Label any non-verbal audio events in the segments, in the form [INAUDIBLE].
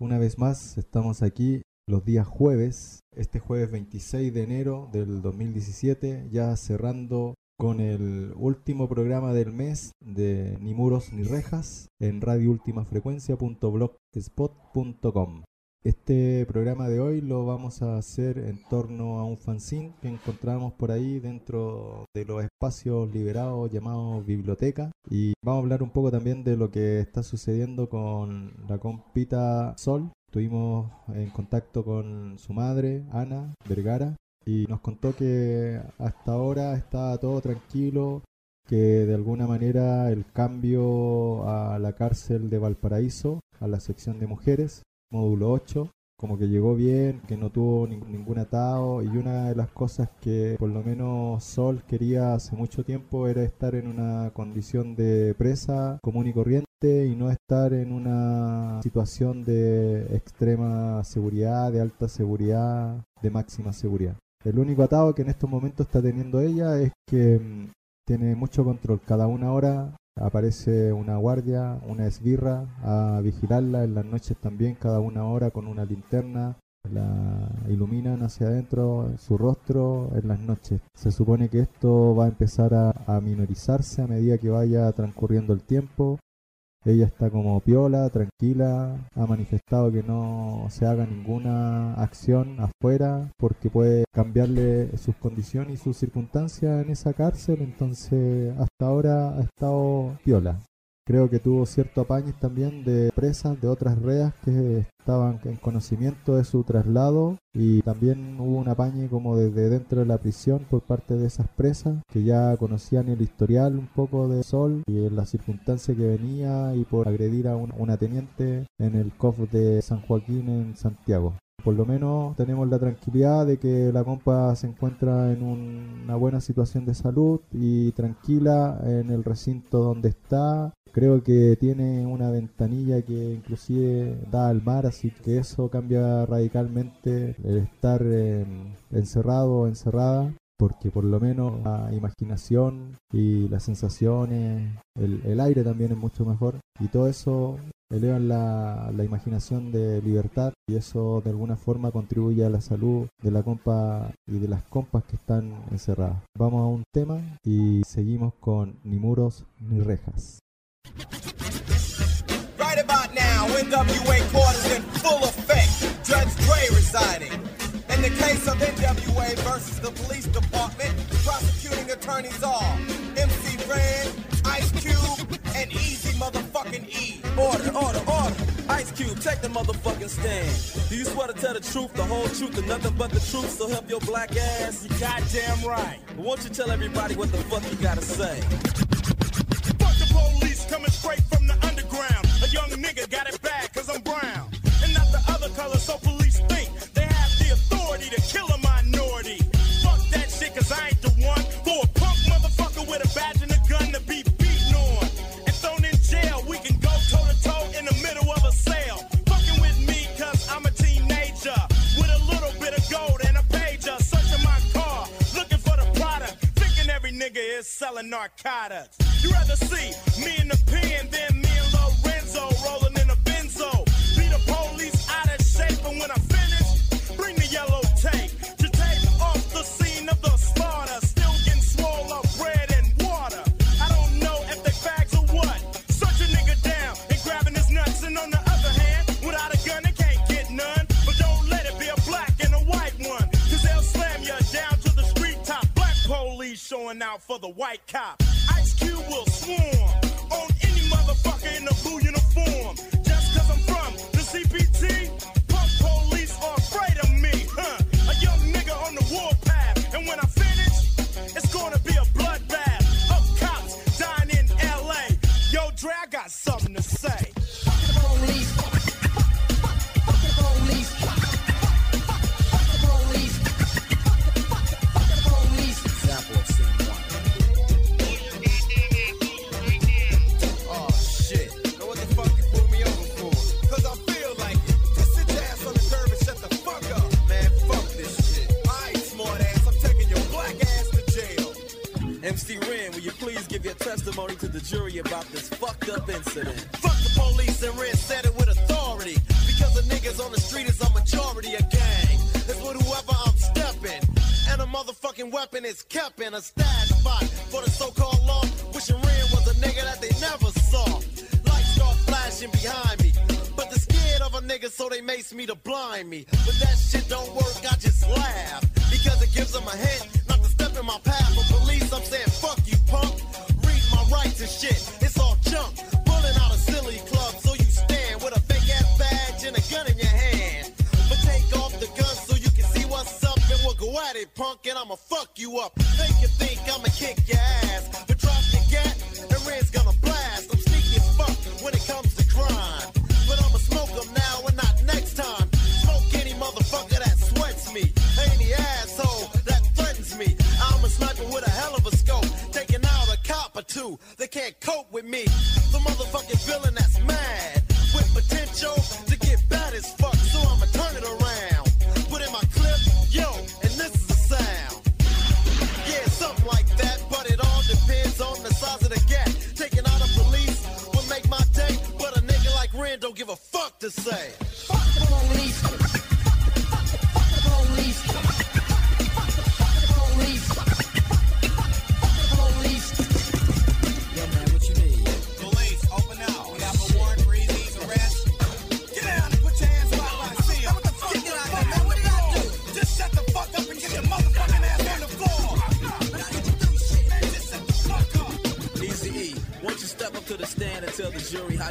Una vez más estamos aquí los días jueves, este jueves 26 de enero del 2017, ya cerrando con el último programa del mes de Ni Muros ni Rejas en radioultimafrecuencia.blogspot.com. Este programa de hoy lo vamos a hacer en torno a un fanzine que encontramos por ahí dentro de los espacios liberados llamados biblioteca y vamos a hablar un poco también de lo que está sucediendo con la compita Sol. Estuvimos en contacto con su madre, Ana Vergara, y nos contó que hasta ahora está todo tranquilo, que de alguna manera el cambio a la cárcel de Valparaíso, a la sección de mujeres, módulo 8, como que llegó bien, que no tuvo ningún atado y una de las cosas que por lo menos Sol quería hace mucho tiempo era estar en una condición de presa común y corriente y no estar en una situación de extrema seguridad, de alta seguridad, de máxima seguridad. El único atado que en estos momentos está teniendo ella es que mm, tiene mucho control. Cada una hora aparece una guardia, una esbirra a vigilarla en las noches también, cada una hora con una linterna. La iluminan hacia adentro su rostro en las noches. Se supone que esto va a empezar a, a minorizarse a medida que vaya transcurriendo el tiempo ella está como piola, tranquila, ha manifestado que no se haga ninguna acción afuera porque puede cambiarle sus condiciones y sus circunstancias en esa cárcel, entonces hasta ahora ha estado piola. Creo que tuvo cierto apaño también de presas de otras reas que estaban en conocimiento de su traslado y también hubo un apañe como desde dentro de la prisión por parte de esas presas que ya conocían el historial un poco de Sol y la circunstancia que venía y por agredir a una teniente en el COF de San Joaquín en Santiago. Por lo menos tenemos la tranquilidad de que la compa se encuentra en una buena situación de salud y tranquila en el recinto donde está. Creo que tiene una ventanilla que inclusive da al mar, así que eso cambia radicalmente el estar encerrado o encerrada, porque por lo menos la imaginación y las sensaciones, el, aire también es mucho mejor, y todo eso elevan la, la, imaginación de libertad y eso de alguna forma contribuye a la salud de la compa y de las compas que están encerradas. Vamos a un tema y seguimos con ni muros ni rejas. Right about now, NWA quarters in full effect. Judge Dre residing. In the case of NWA versus the police department, prosecuting attorneys are MC Ren, Ice Cube, and Easy motherfucking E. the motherfucking stand. Do you swear to tell the truth, the whole truth, and nothing but the truth, so help your black ass? You goddamn right. Won't you tell everybody what the fuck you gotta say? Narcotics. You rather see me in the pen than with me. The motherfucking villain that's mad with potential to get bad as fuck. So I'ma turn it around. Put in my clip, yo, and this is the sound. Yeah, something like that, but it all depends on the size of the gap. Taking out a police will make my day, but a nigga like Ren don't give a fuck to say.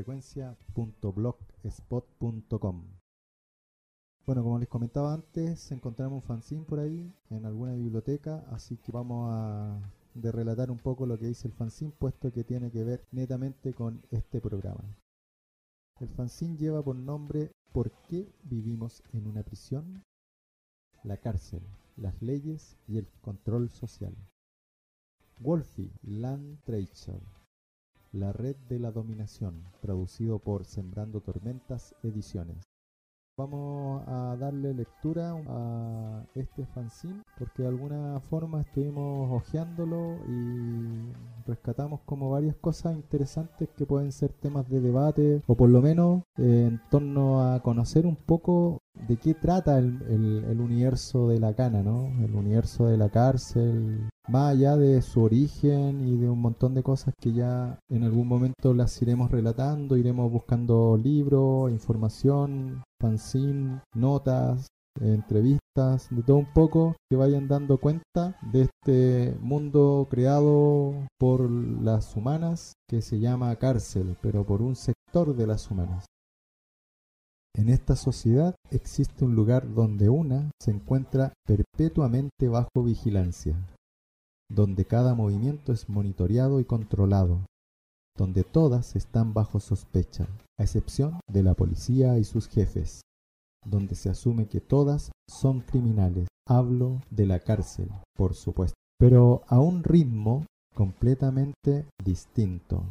Radio Última Frecuencia blogspot.com Bueno, como les comentaba antes, encontramos un fanzine por ahí en alguna biblioteca, así que vamos a relatar un poco lo que dice el fanzine, puesto que tiene que ver netamente con este programa. El fanzine lleva por nombre ¿Por qué vivimos en una prisión? La cárcel, las leyes y el control social. Wolfie Land Tracer, La Red de la Dominación, traducido por Sembrando Tormentas Ediciones. Vamos a darle lectura a este fanzine porque de alguna forma estuvimos hojeándolo y rescatamos como varias cosas interesantes que pueden ser temas de debate o por lo menos eh, en torno a conocer un poco de qué trata el, el- universo de la cana, ¿no? El universo de la cárcel, más allá de su origen y de un montón de cosas que ya en algún momento las iremos relatando, iremos buscando libros, información, fanzine, notas, entrevistas, de todo un poco que vayan dando cuenta de este mundo creado por las humanas que se llama cárcel, pero por un sector de las humanas. En esta sociedad existe un lugar donde una se encuentra perpetuamente bajo vigilancia, donde cada movimiento es monitoreado y controlado, donde todas están bajo sospecha, a excepción de la policía y sus jefes. donde se asume que todas son criminales. Hablo de la cárcel, por supuesto, pero a un ritmo completamente distinto.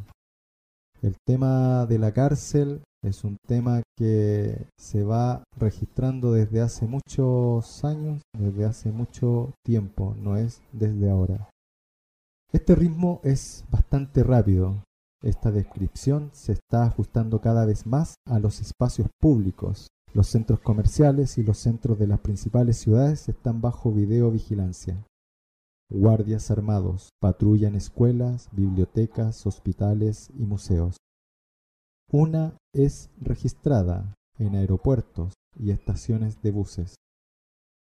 El tema de la cárcel es un tema que se va registrando desde hace muchos años, desde hace mucho tiempo, no es desde ahora. Este ritmo es bastante rápido. Esta descripción se está ajustando cada vez más a los espacios públicos. Los centros comerciales y los centros de las principales ciudades están bajo videovigilancia. Guardias armados patrullan escuelas, bibliotecas, hospitales y museos. Una es registrada en aeropuertos y estaciones de buses.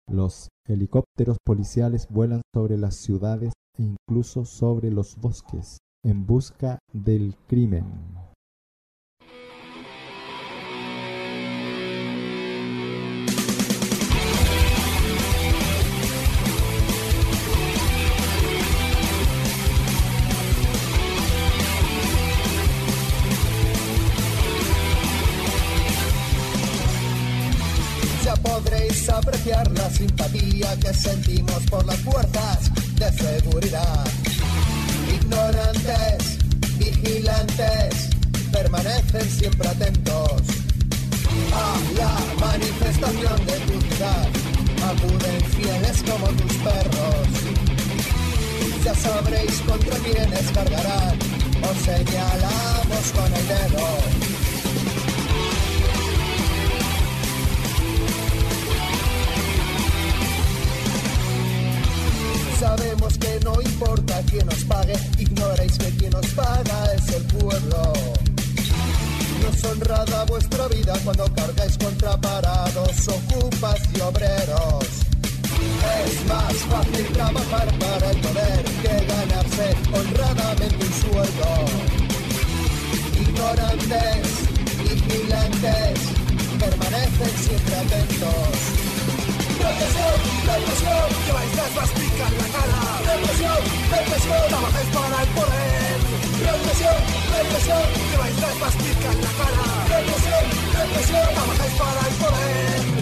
Los helicópteros policiales vuelan sobre las ciudades e incluso sobre los bosques en busca del crimen. Podréis apreciar la simpatía que sentimos por las fuerzas de seguridad. Ignorantes, vigilantes, permanecen siempre atentos a la manifestación de tu ciudad. Acuden fieles como tus perros. Ya sabréis contra quiénes cargarán. Os señalamos con el dedo. Sabemos que no importa quién os pague, ignoréis que quien os paga es el pueblo. No es honrada vuestra vida cuando cargáis contra parados, ocupas y obreros. Es más fácil trabajar para el poder que ganarse honradamente un sueldo. Ignorantes, vigilantes, permanecen siempre atentos. Represión, represión, lleváis las masticas en la cara. Represión, represión, trabajáis para el poder. Represión, represión, lleváis las masticas en la cara. Represión, represión, trabajáis para el poder.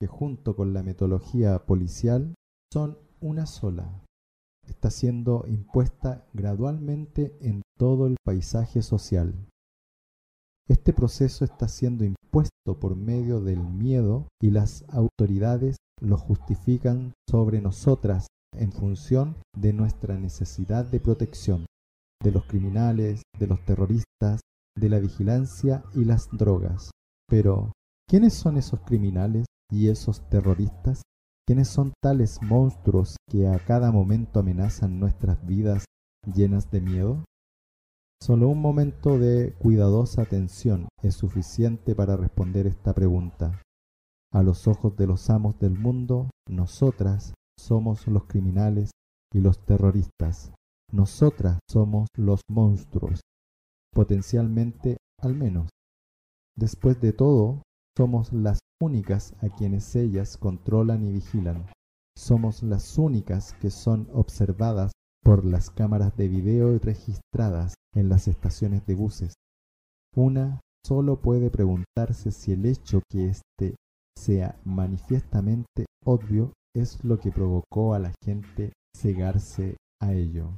Que junto con la metodología policial son una sola, está siendo impuesta gradualmente en todo el paisaje social. Este proceso está siendo impuesto por medio del miedo y las autoridades lo justifican sobre nosotras en función de nuestra necesidad de protección, de los criminales, de los terroristas, de la vigilancia y las drogas. Pero, ¿quiénes son esos criminales y esos terroristas? ¿Quiénes son tales monstruos que a cada momento amenazan nuestras vidas llenas de miedo? Solo un momento de cuidadosa atención es suficiente para responder esta pregunta. A los ojos de los amos del mundo, nosotras somos los criminales y los terroristas. Nosotras somos los monstruos, potencialmente al menos. Después de todo, somos las únicas a quienes ellas controlan y vigilan. Somos las únicas que son observadas por las cámaras de video y registradas en las estaciones de buses. Una solo puede preguntarse si el hecho que éste sea manifiestamente obvio es lo que provocó a la gente cegarse a ello.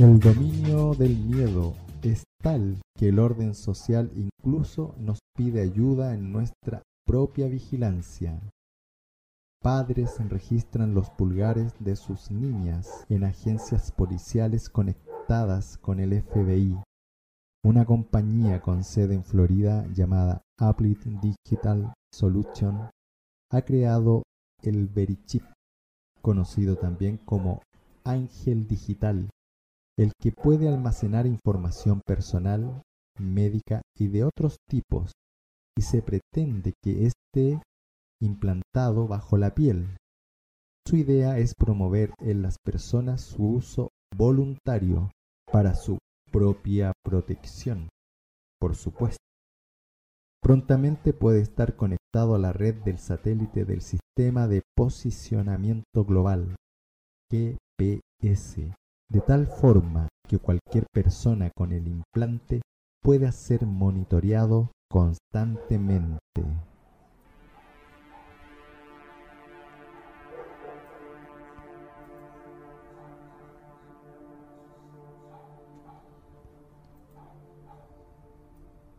El dominio del miedo es tal que el orden social incluso nos pide ayuda en nuestra propia vigilancia. Padres registran los pulgares de sus niñas en agencias policiales conectadas con el FBI. Una compañía con sede en Florida llamada Applet Digital Solution ha creado el Verichip, conocido también como Ángel Digital, el que puede almacenar información personal, médica y de otros tipos, y se pretende que esté implantado bajo la piel. Su idea es promover en las personas su uso voluntario para su propia protección, por supuesto. Prontamente puede estar conectado a la red del satélite del Sistema de Posicionamiento Global, GPS, de tal forma que cualquier persona con el implante pueda ser monitoreado constantemente.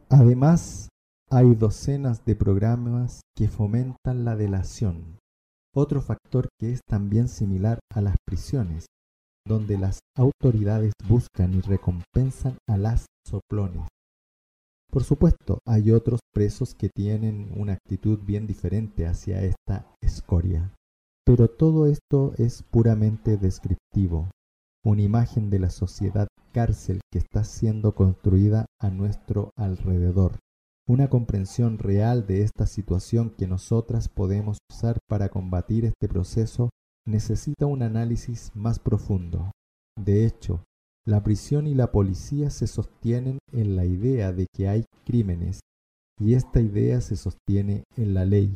Además, hay docenas de programas que fomentan la delación, otro factor que es también similar a las prisiones, donde las autoridades buscan y recompensan a las soplones. Por supuesto, hay otros presos que tienen una actitud bien diferente hacia esta escoria. Pero todo esto es puramente descriptivo, una imagen de la sociedad cárcel que está siendo construida a nuestro alrededor, una comprensión real de esta situación que nosotras podemos usar para combatir este proceso necesita un análisis más profundo. De hecho, la prisión y la policía se sostienen en la idea de que hay crímenes, y esta idea se sostiene en la ley.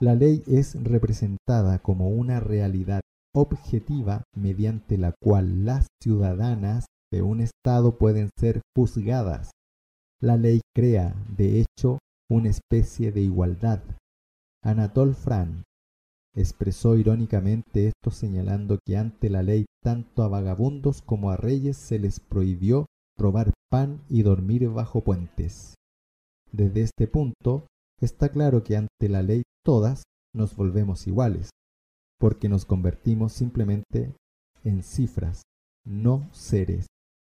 La ley es representada como una realidad objetiva mediante la cual las ciudadanas de un Estado pueden ser juzgadas. La ley crea, de hecho, una especie de igualdad. Anatole Fran expresó irónicamente esto señalando que ante la ley tanto a vagabundos como a reyes se les prohibió robar pan y dormir bajo puentes. Desde este punto, está claro que ante la ley todas nos volvemos iguales, porque nos convertimos simplemente en cifras, no seres,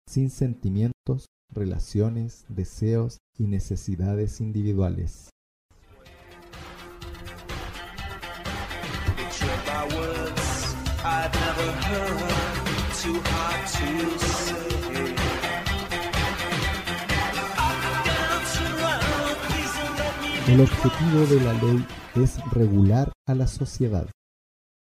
sin sentimientos, relaciones, deseos y necesidades individuales. El objetivo de la ley es regular a la sociedad.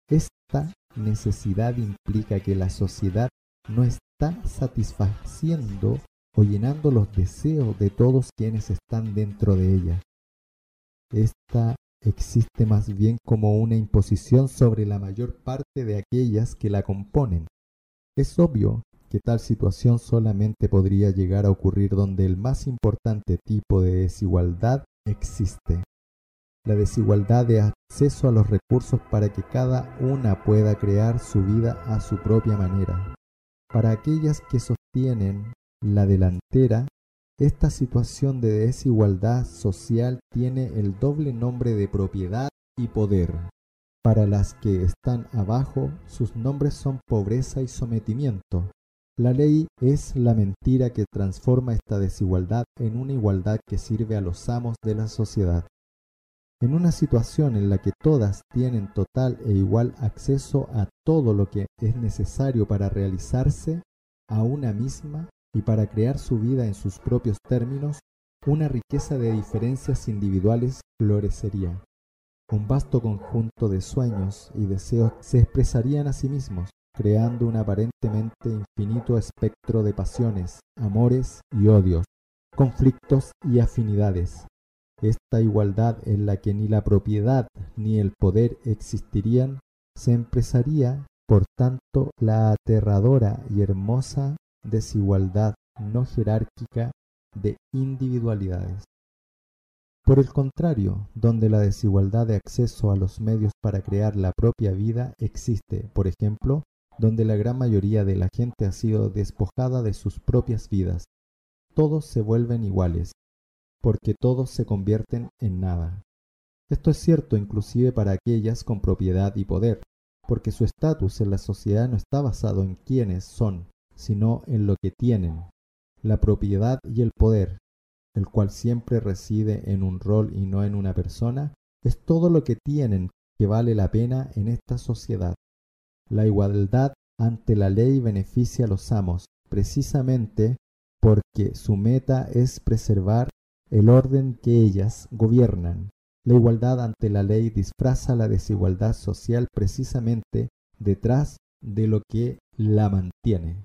Esta necesidad implica que la sociedad no está satisfaciendo o llenando los deseos de todos quienes están dentro de ella. Esta existe más bien como una imposición sobre la mayor parte de aquellas que la componen. Es obvio que tal situación solamente podría llegar a ocurrir donde el más importante tipo de desigualdad existe. La desigualdad de acceso a los recursos para que cada una pueda crear su vida a su propia manera. Para aquellas que sostienen la delantera, esta situación de desigualdad social tiene el doble nombre de propiedad y poder. Para las que están abajo, sus nombres son pobreza y sometimiento. La ley es la mentira que transforma esta desigualdad en una igualdad que sirve a los amos de la sociedad. En una situación en la que todas tienen total e igual acceso a todo lo que es necesario para realizarse a una misma, y para crear su vida en sus propios términos, una riqueza de diferencias individuales florecería. Un vasto conjunto de sueños y deseos se expresarían a sí mismos, creando un aparentemente infinito espectro de pasiones, amores y odios, conflictos y afinidades. Esta igualdad en la que ni la propiedad ni el poder existirían, se empresaría, por tanto, la aterradora y hermosa desigualdad no jerárquica de individualidades. Por el contrario, donde la desigualdad de acceso a los medios para crear la propia vida existe, por ejemplo, donde la gran mayoría de la gente ha sido despojada de sus propias vidas. Todos se vuelven iguales, porque todos se convierten en nada. Esto es cierto inclusive para aquellas con propiedad y poder, porque su estatus en la sociedad no está basado en quiénes son, sino en lo que tienen, la propiedad y el poder, el cual siempre reside en un rol y no en una persona, es todo lo que tienen que vale la pena en esta sociedad. La igualdad ante la ley beneficia a los amos, precisamente porque su meta es preservar el orden que ellas gobiernan. La igualdad ante la ley disfraza la desigualdad social precisamente detrás de lo que la mantiene.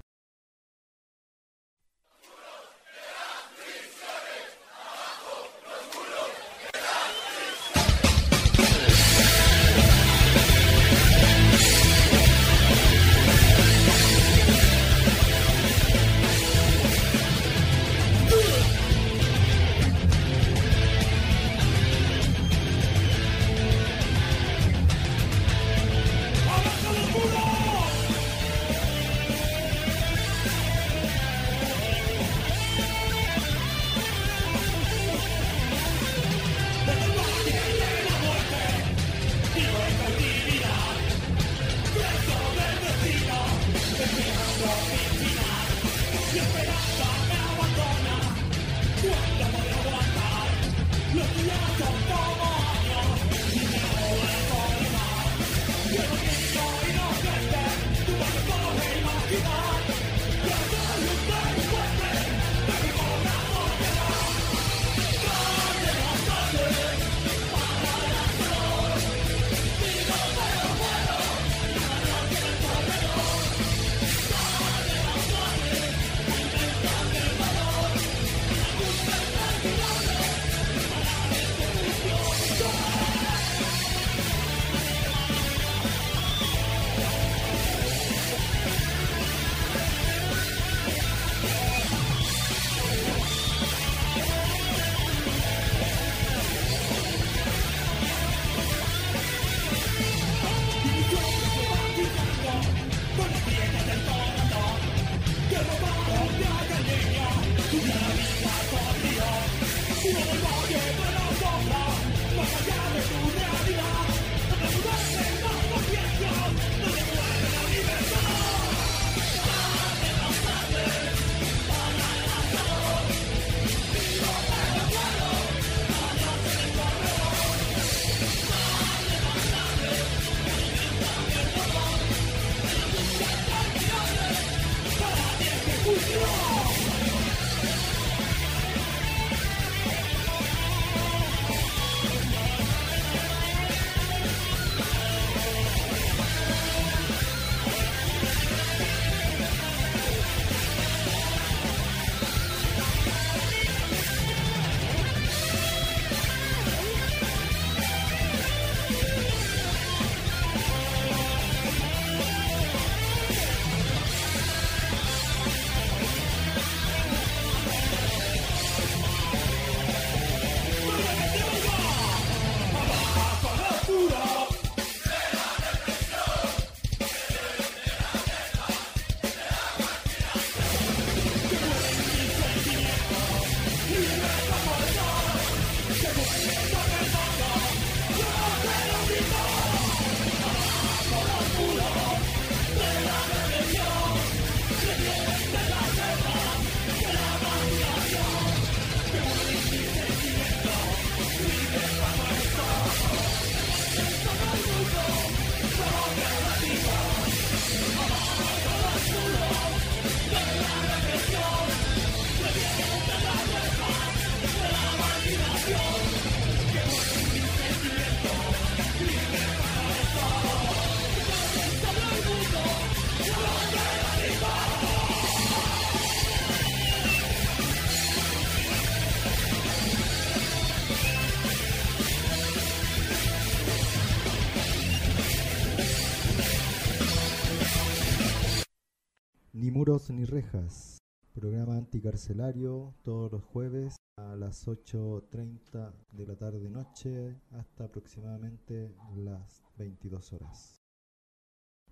Anticarcelario todos los jueves a las 8.30 de la tarde noche hasta aproximadamente las 22 horas.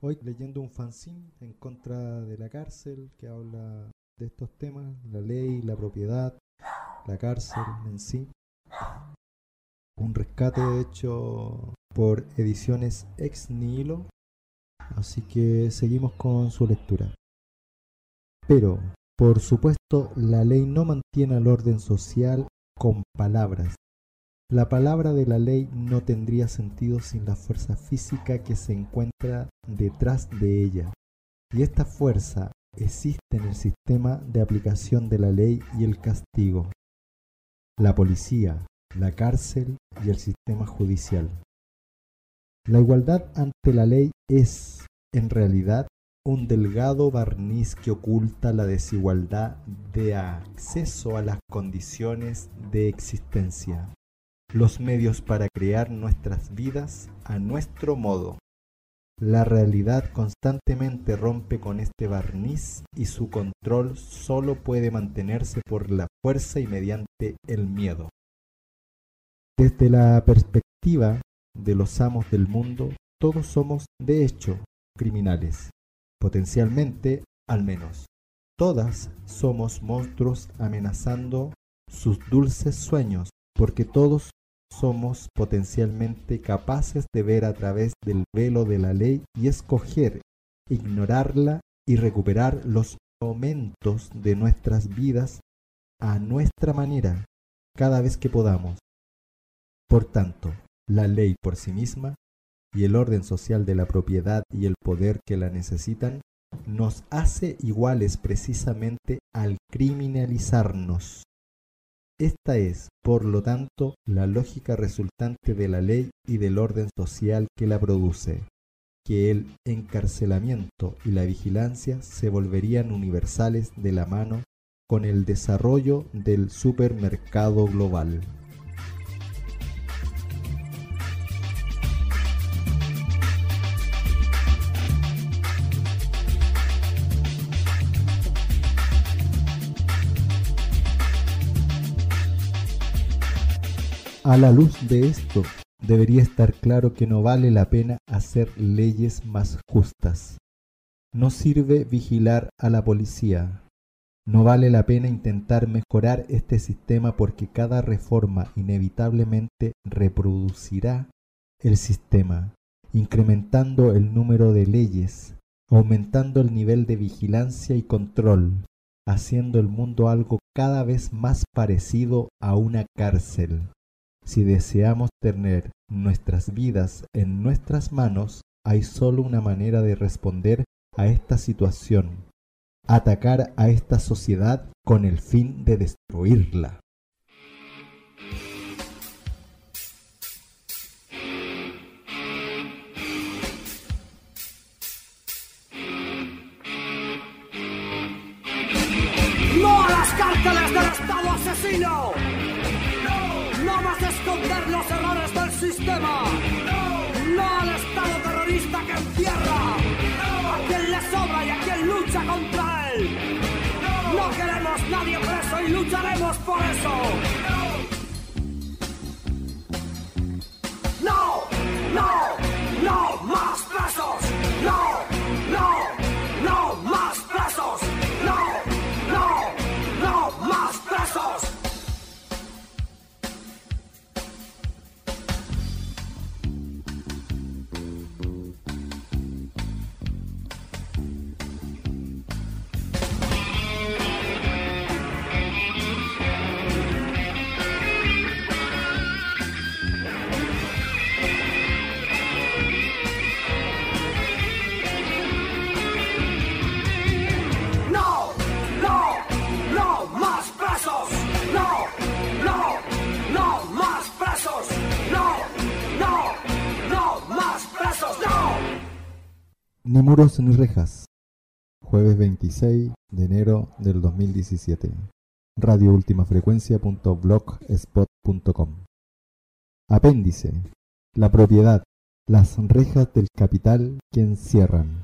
Hoy leyendo un fanzine en contra de la cárcel que habla de estos temas, la ley, la propiedad, la cárcel en sí. Un rescate hecho por ediciones Ex Nihilo. Así que seguimos con su lectura. Pero, por supuesto, la ley no mantiene el orden social con palabras. La palabra de la ley no tendría sentido sin la fuerza física que se encuentra detrás de ella. Y esta fuerza existe en el sistema de aplicación de la ley y el castigo. La policía, la cárcel y el sistema judicial. La igualdad ante la ley es, en realidad, un delgado barniz que oculta la desigualdad de acceso a las condiciones de existencia, los medios para crear nuestras vidas a nuestro modo. La realidad constantemente rompe con este barniz y su control solo puede mantenerse por la fuerza y mediante el miedo. Desde la perspectiva de los amos del mundo, todos somos, de hecho, criminales, potencialmente al menos. Todas somos monstruos amenazando sus dulces sueños, porque todos somos potencialmente capaces de ver a través del velo de la ley y escoger, ignorarla y recuperar los momentos de nuestras vidas a nuestra manera cada vez que podamos. Por tanto, la ley por sí misma y el orden social de la propiedad y el poder que la necesitan nos hace iguales precisamente al criminalizarnos. Esta es, por lo tanto, la lógica resultante de la ley y del orden social que la produce, que el encarcelamiento y la vigilancia se volverían universales de la mano con el desarrollo del supermercado global. A la luz de esto, debería estar claro que no vale la pena hacer leyes más justas. No sirve vigilar a la policía. No vale la pena intentar mejorar este sistema porque cada reforma inevitablemente reproducirá el sistema, incrementando el número de leyes, aumentando el nivel de vigilancia y control, haciendo el mundo algo cada vez más parecido a una cárcel. Si deseamos tener nuestras vidas en nuestras manos, hay solo una manera de responder a esta situación, atacar a esta sociedad con el fin de destruirla. ¡No a las cárceles del Estado asesino! ¡No esconder los errores del sistema! ¡No al Estado terrorista que encierra! ¡A quien le sobra y a quien lucha contra él! ¡No queremos nadie preso y lucharemos por eso! ¡No! ¡No! ¡No más presos! ¡No! ¡No! Ni muros ni rejas. Jueves 26 de enero del 2017. radioultimafrecuencia.blogspot.com Apéndice. La propiedad. Las rejas del capital que encierran.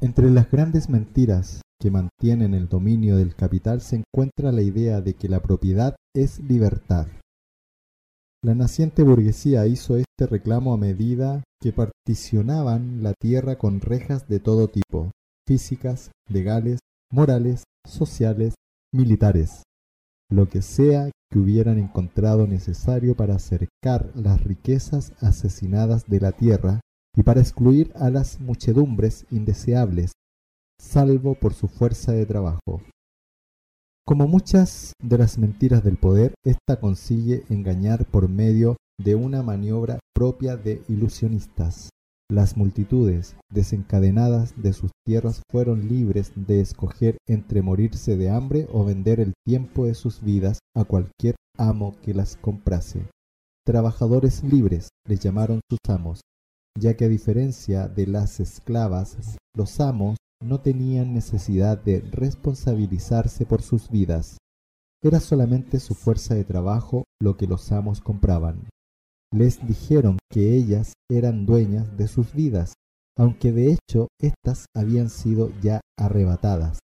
Entre las grandes mentiras que mantienen el dominio del capital se encuentra la idea de que la propiedad es libertad. La naciente burguesía hizo este reclamo a medida que particionaban la tierra con rejas de todo tipo, físicas, legales, morales, sociales, militares, lo que sea que hubieran encontrado necesario para acercar las riquezas asesinadas de la tierra y para excluir a las muchedumbres indeseables, salvo por su fuerza de trabajo. Como muchas de las mentiras del poder, ésta consigue engañar por medio de una maniobra propia de ilusionistas. Las multitudes desencadenadas de sus tierras fueron libres de escoger entre morirse de hambre o vender el tiempo de sus vidas a cualquier amo que las comprase. Trabajadores libres les llamaron sus amos, ya que a diferencia de las esclavas, los amos no tenían necesidad de responsabilizarse por sus vidas. Era solamente su fuerza de trabajo lo que los amos compraban. Les dijeron que ellas eran dueñas de sus vidas, aunque de hecho éstas habían sido ya arrebatadas,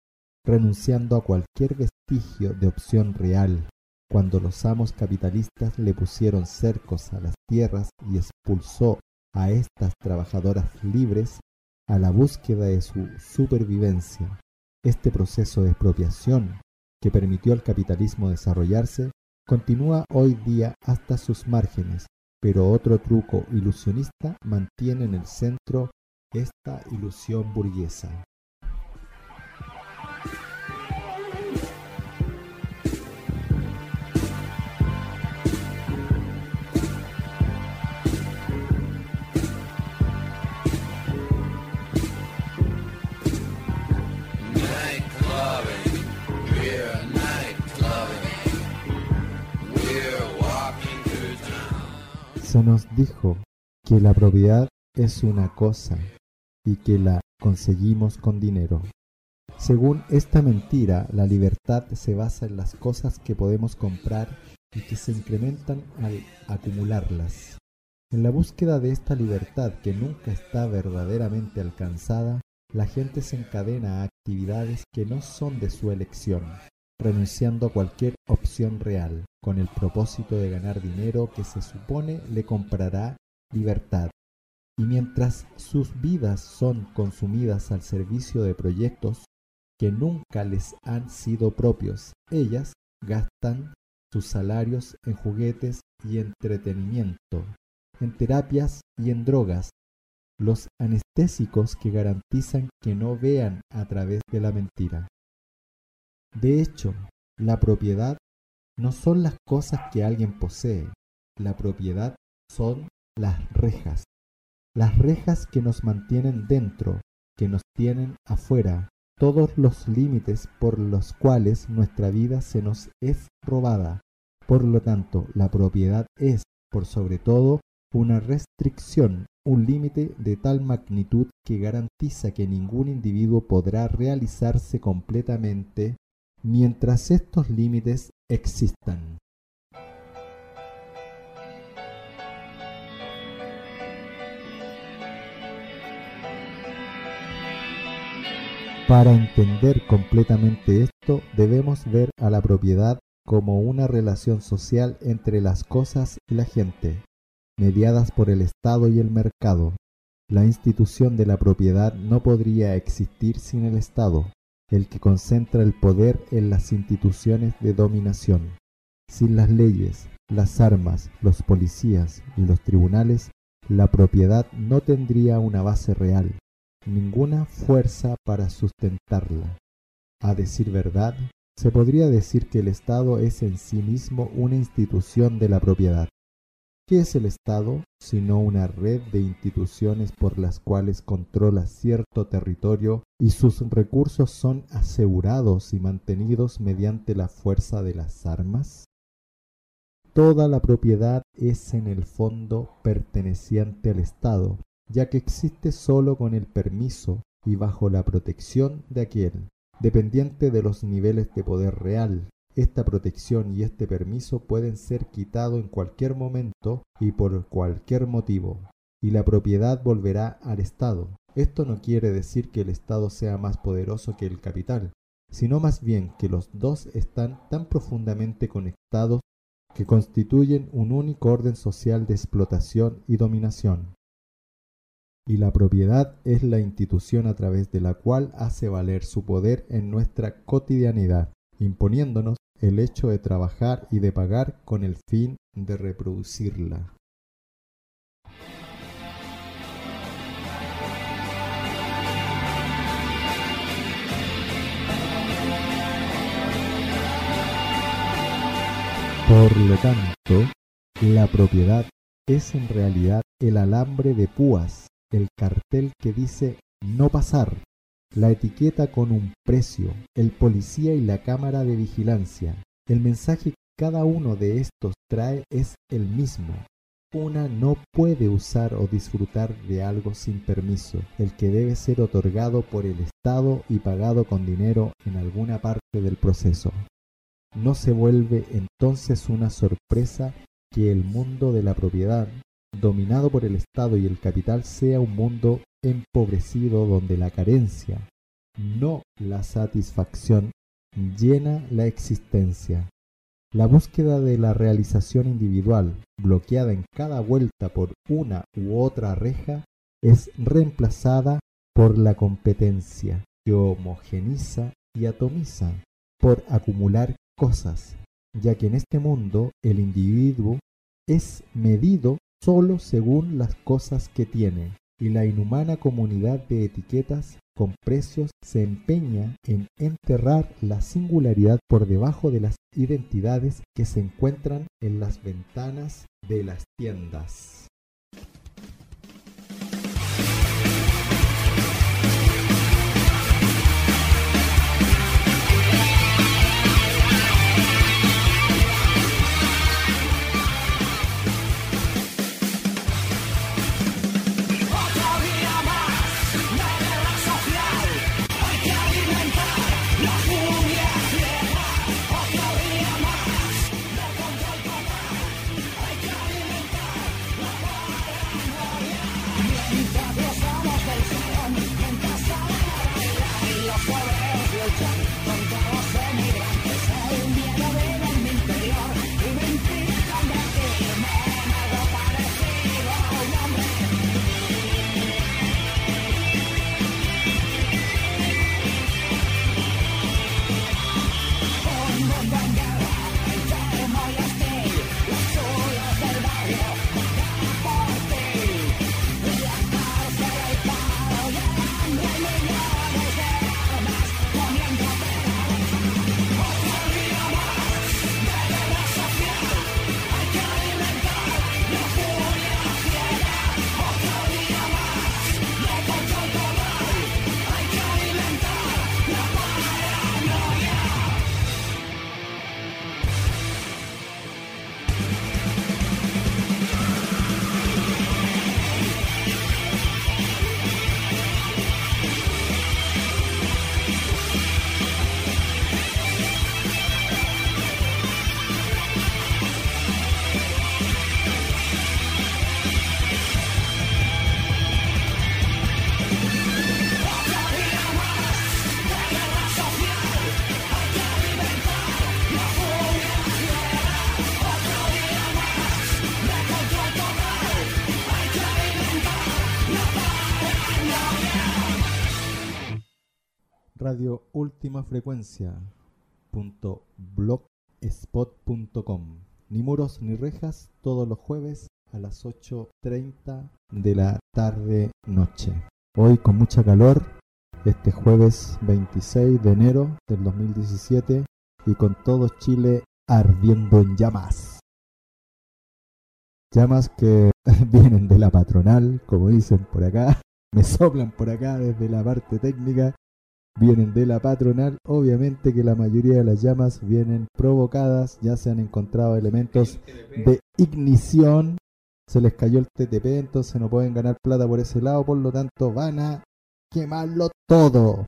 renunciando a cualquier vestigio de opción real, cuando los amos capitalistas le pusieron cercos a las tierras y expulsó a estas trabajadoras libres a la búsqueda de su supervivencia. Este proceso de expropiación que permitió al capitalismo desarrollarse continúa hoy día hasta sus márgenes, pero otro truco ilusionista mantiene en el centro esta ilusión burguesa. Nos dijo que la propiedad es una cosa y que la conseguimos con dinero. Según esta mentira, la libertad se basa en las cosas que podemos comprar y que se incrementan al acumularlas. En la búsqueda de esta libertad que nunca está verdaderamente alcanzada, la gente se encadena a actividades que no son de su elección, renunciando a cualquier opción real, con el propósito de ganar dinero que se supone le comprará libertad. Y mientras sus vidas son consumidas al servicio de proyectos que nunca les han sido propios, ellas gastan sus salarios en juguetes y entretenimiento, en terapias y en drogas, los anestésicos que garantizan que no vean a través de la mentira. De hecho, la propiedad no son las cosas que alguien posee, la propiedad son las rejas, las rejas que nos mantienen dentro, que nos tienen afuera, todos los límites por los cuales nuestra vida se nos es robada. Por lo tanto, la propiedad es, por sobre todo, una restricción, un límite de tal magnitud que garantiza que ningún individuo podrá realizarse completamente mientras estos límites existan. Para entender completamente esto, debemos ver a la propiedad como una relación social entre las cosas y la gente, mediadas por el Estado y el mercado. La institución de la propiedad no podría existir sin el Estado, el que concentra el poder en las instituciones de dominación. Sin las leyes, las armas, los policías y los tribunales, la propiedad no tendría una base real, ninguna fuerza para sustentarla. A decir verdad, se podría decir que el Estado es en sí mismo una institución de la propiedad. ¿Qué es el Estado sino una red de instituciones por las cuales controla cierto territorio y sus recursos son asegurados y mantenidos mediante la fuerza de las armas? Toda la propiedad es en el fondo perteneciente al Estado, ya que existe sólo con el permiso y bajo la protección de aquel, dependiente de los niveles de poder real. Esta protección y este permiso pueden ser quitados en cualquier momento y por cualquier motivo, y la propiedad volverá al Estado. Esto no quiere decir que el Estado sea más poderoso que el capital, sino más bien que los dos están tan profundamente conectados que constituyen un único orden social de explotación y dominación. Y la propiedad es la institución a través de la cual hace valer su poder en nuestra cotidianidad, imponiéndonos el hecho de trabajar y de pagar con el fin de reproducirla. Por lo tanto, la propiedad es en realidad el alambre de púas, el cartel que dice no pasar, la etiqueta con un precio, el policía y la cámara de vigilancia. El mensaje que cada uno de estos trae es el mismo. Una no puede usar o disfrutar de algo sin permiso, el que debe ser otorgado por el Estado y pagado con dinero en alguna parte del proceso. No se vuelve entonces una sorpresa que el mundo de la propiedad, dominado por el Estado y el capital, sea un mundo empobrecido donde la carencia, no la satisfacción, llena la existencia. La búsqueda de la realización individual, bloqueada en cada vuelta por una u otra reja, es reemplazada por la competencia, que homogeniza y atomiza, por acumular cosas, ya que en este mundo el individuo es medido solo según las cosas que tiene, y la inhumana comunidad de etiquetas con precios se empeña en enterrar la singularidad por debajo de las identidades que se encuentran en las ventanas de las tiendas. Radio Última Frecuencia punto blogspot.com Ni muros ni rejas todos los jueves a las 8.30 de la tarde noche. Hoy con mucha calor, este jueves 26 de enero del 2017 y con todo Chile ardiendo en llamas. Llamas que [LAUGHS] vienen de la patronal, como dicen por acá, me soplan por acá desde la parte técnica vienen de la patronal. Obviamente que la mayoría de las llamas vienen provocadas, ya se han encontrado elementos de ignición, se les cayó el TTP, entonces no pueden ganar plata por ese lado, por lo tanto van a quemarlo todo.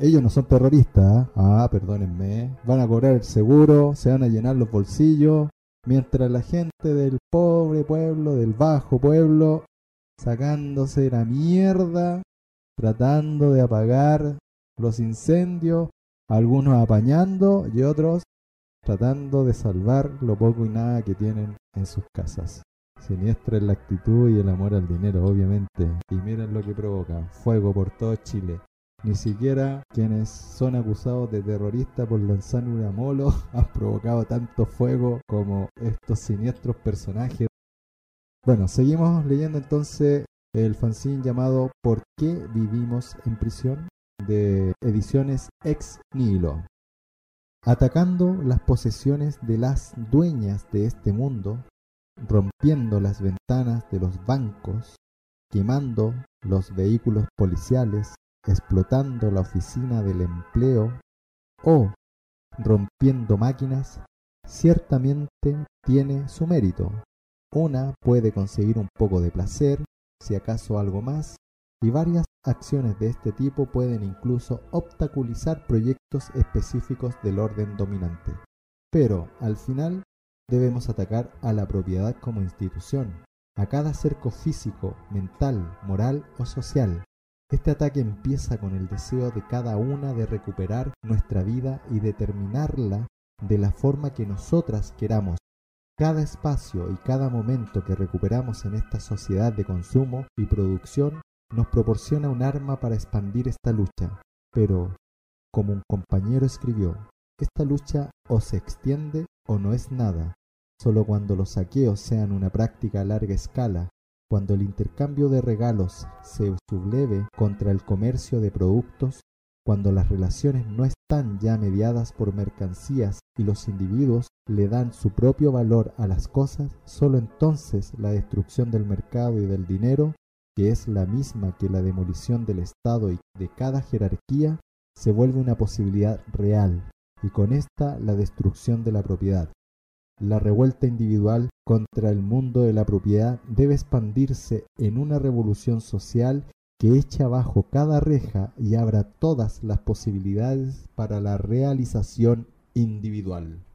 Ellos no son terroristas, ¿ah? ah, perdónenme, van a cobrar el seguro, se van a llenar los bolsillos, mientras la gente del pobre pueblo, del bajo pueblo, sacándose la mierda, tratando de apagar los incendios, algunos apañando y otros tratando de salvar lo poco y nada que tienen en sus casas. Siniestra es la actitud y el amor al dinero, obviamente. Y miren lo que provoca. Fuego por todo Chile. Ni siquiera quienes son acusados de terroristas por lanzar una molo [LAUGHS] han provocado tanto fuego como estos siniestros personajes. Bueno, seguimos leyendo entonces el fanzine llamado ¿Por qué vivimos en prisión? De ediciones Ex Nihilo. Atacando las posesiones de las dueñas de este mundo, rompiendo las ventanas de los bancos, quemando los vehículos policiales, explotando la oficina del empleo o rompiendo máquinas, ciertamente tiene su mérito. Una puede conseguir un poco de placer, si acaso algo más, y varias acciones de este tipo pueden incluso obstaculizar proyectos específicos del orden dominante. Pero, al final, debemos atacar a la propiedad como institución, a cada cerco físico, mental, moral o social. Este ataque empieza con el deseo de cada una de recuperar nuestra vida y determinarla de la forma que nosotras queramos. Cada espacio y cada momento que recuperamos en esta sociedad de consumo y producción nos proporciona un arma para expandir esta lucha. Pero, como un compañero escribió, esta lucha o se extiende o no es nada. Solo cuando los saqueos sean una práctica a larga escala, cuando el intercambio de regalos se subleve contra el comercio de productos, cuando las relaciones no están ya mediadas por mercancías y los individuos le dan su propio valor a las cosas, solo entonces la destrucción del mercado y del dinero, que es la misma que la demolición del Estado y de cada jerarquía, se vuelve una posibilidad real, y con esta la destrucción de la propiedad. La revuelta individual contra el mundo de la propiedad debe expandirse en una revolución social que eche abajo cada reja y abra todas las posibilidades para la realización individual.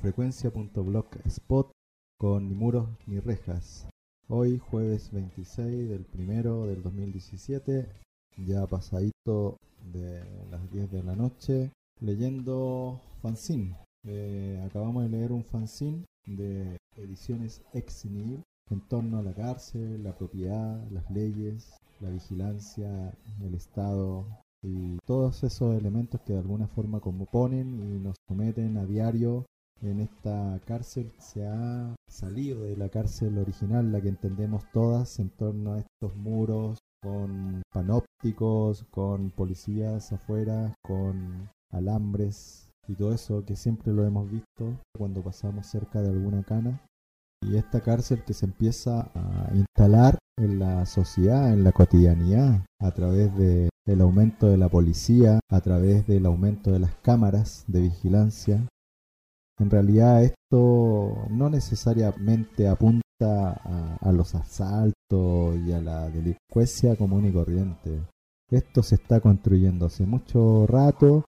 Frecuencia.blogspot con Ni Muros ni Rejas. Hoy, jueves 26 del primero del 2017, ya pasadito de las 10 de la noche, leyendo fanzine. Eh, acabamos de leer un fanzine de ediciones ex nihil en torno a la cárcel, la propiedad, las leyes, la vigilancia, el Estado y todos esos elementos que de alguna forma componen y nos someten a diario en esta cárcel se ha salido de la cárcel original, la que entendemos todas, en torno a estos muros con panópticos, con policías afuera, con alambres y todo eso que siempre lo hemos visto cuando pasamos cerca de alguna cana. Y esta cárcel que se empieza a instalar en la sociedad, en la cotidianidad, a través de el aumento de la policía, a través del aumento de las cámaras de vigilancia, en realidad esto no necesariamente apunta a, los asaltos y a la delincuencia común y corriente. Esto se está construyendo hace mucho rato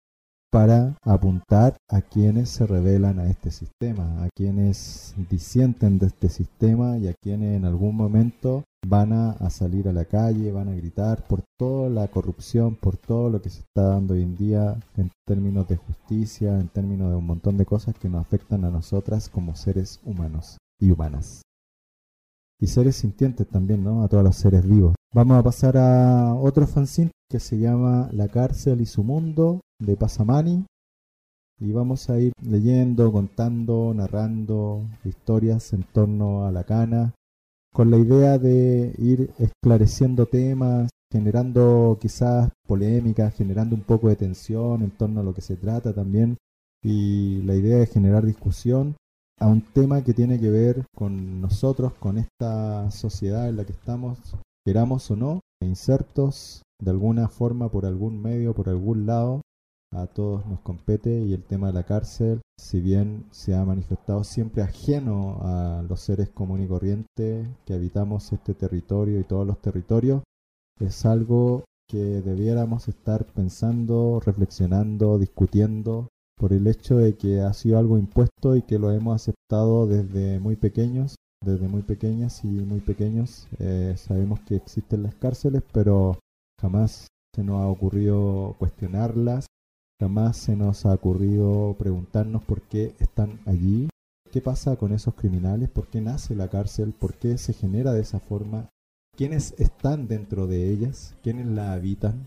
para apuntar a quienes se rebelan a este sistema, a quienes disienten de este sistema y a quienes en algún momento van a, salir a la calle, van a gritar por toda la corrupción, por todo lo que se está dando hoy en día en términos de justicia, en términos de un montón de cosas que nos afectan a nosotras como seres humanos y humanas. Y seres sintientes también, ¿no? A todos los seres vivos. Vamos a pasar a otro fanzine que se llama La cárcel y su mundo de Pasamani. Y vamos a ir leyendo, contando, narrando historias en torno a la cana, con la idea de ir esclareciendo temas, generando quizás polémicas, generando un poco de tensión en torno a lo que se trata también, y la idea de generar discusión a un tema que tiene que ver con nosotros, con esta sociedad en la que estamos, queramos o no, insertos de alguna forma por algún medio, por algún lado, a todos nos compete y el tema de la cárcel, si bien se ha manifestado siempre ajeno a los seres comunes y corrientes que habitamos este territorio y todos los territorios, es algo que debiéramos estar pensando, reflexionando, discutiendo por el hecho de que ha sido algo impuesto y que lo hemos aceptado desde muy pequeños, desde muy pequeñas y muy pequeños. Eh, sabemos que existen las cárceles, pero jamás se nos ha ocurrido cuestionarlas Jamás se nos ha ocurrido preguntarnos por qué están allí, qué pasa con esos criminales, por qué nace la cárcel, por qué se genera de esa forma, quiénes están dentro de ellas, quiénes la habitan.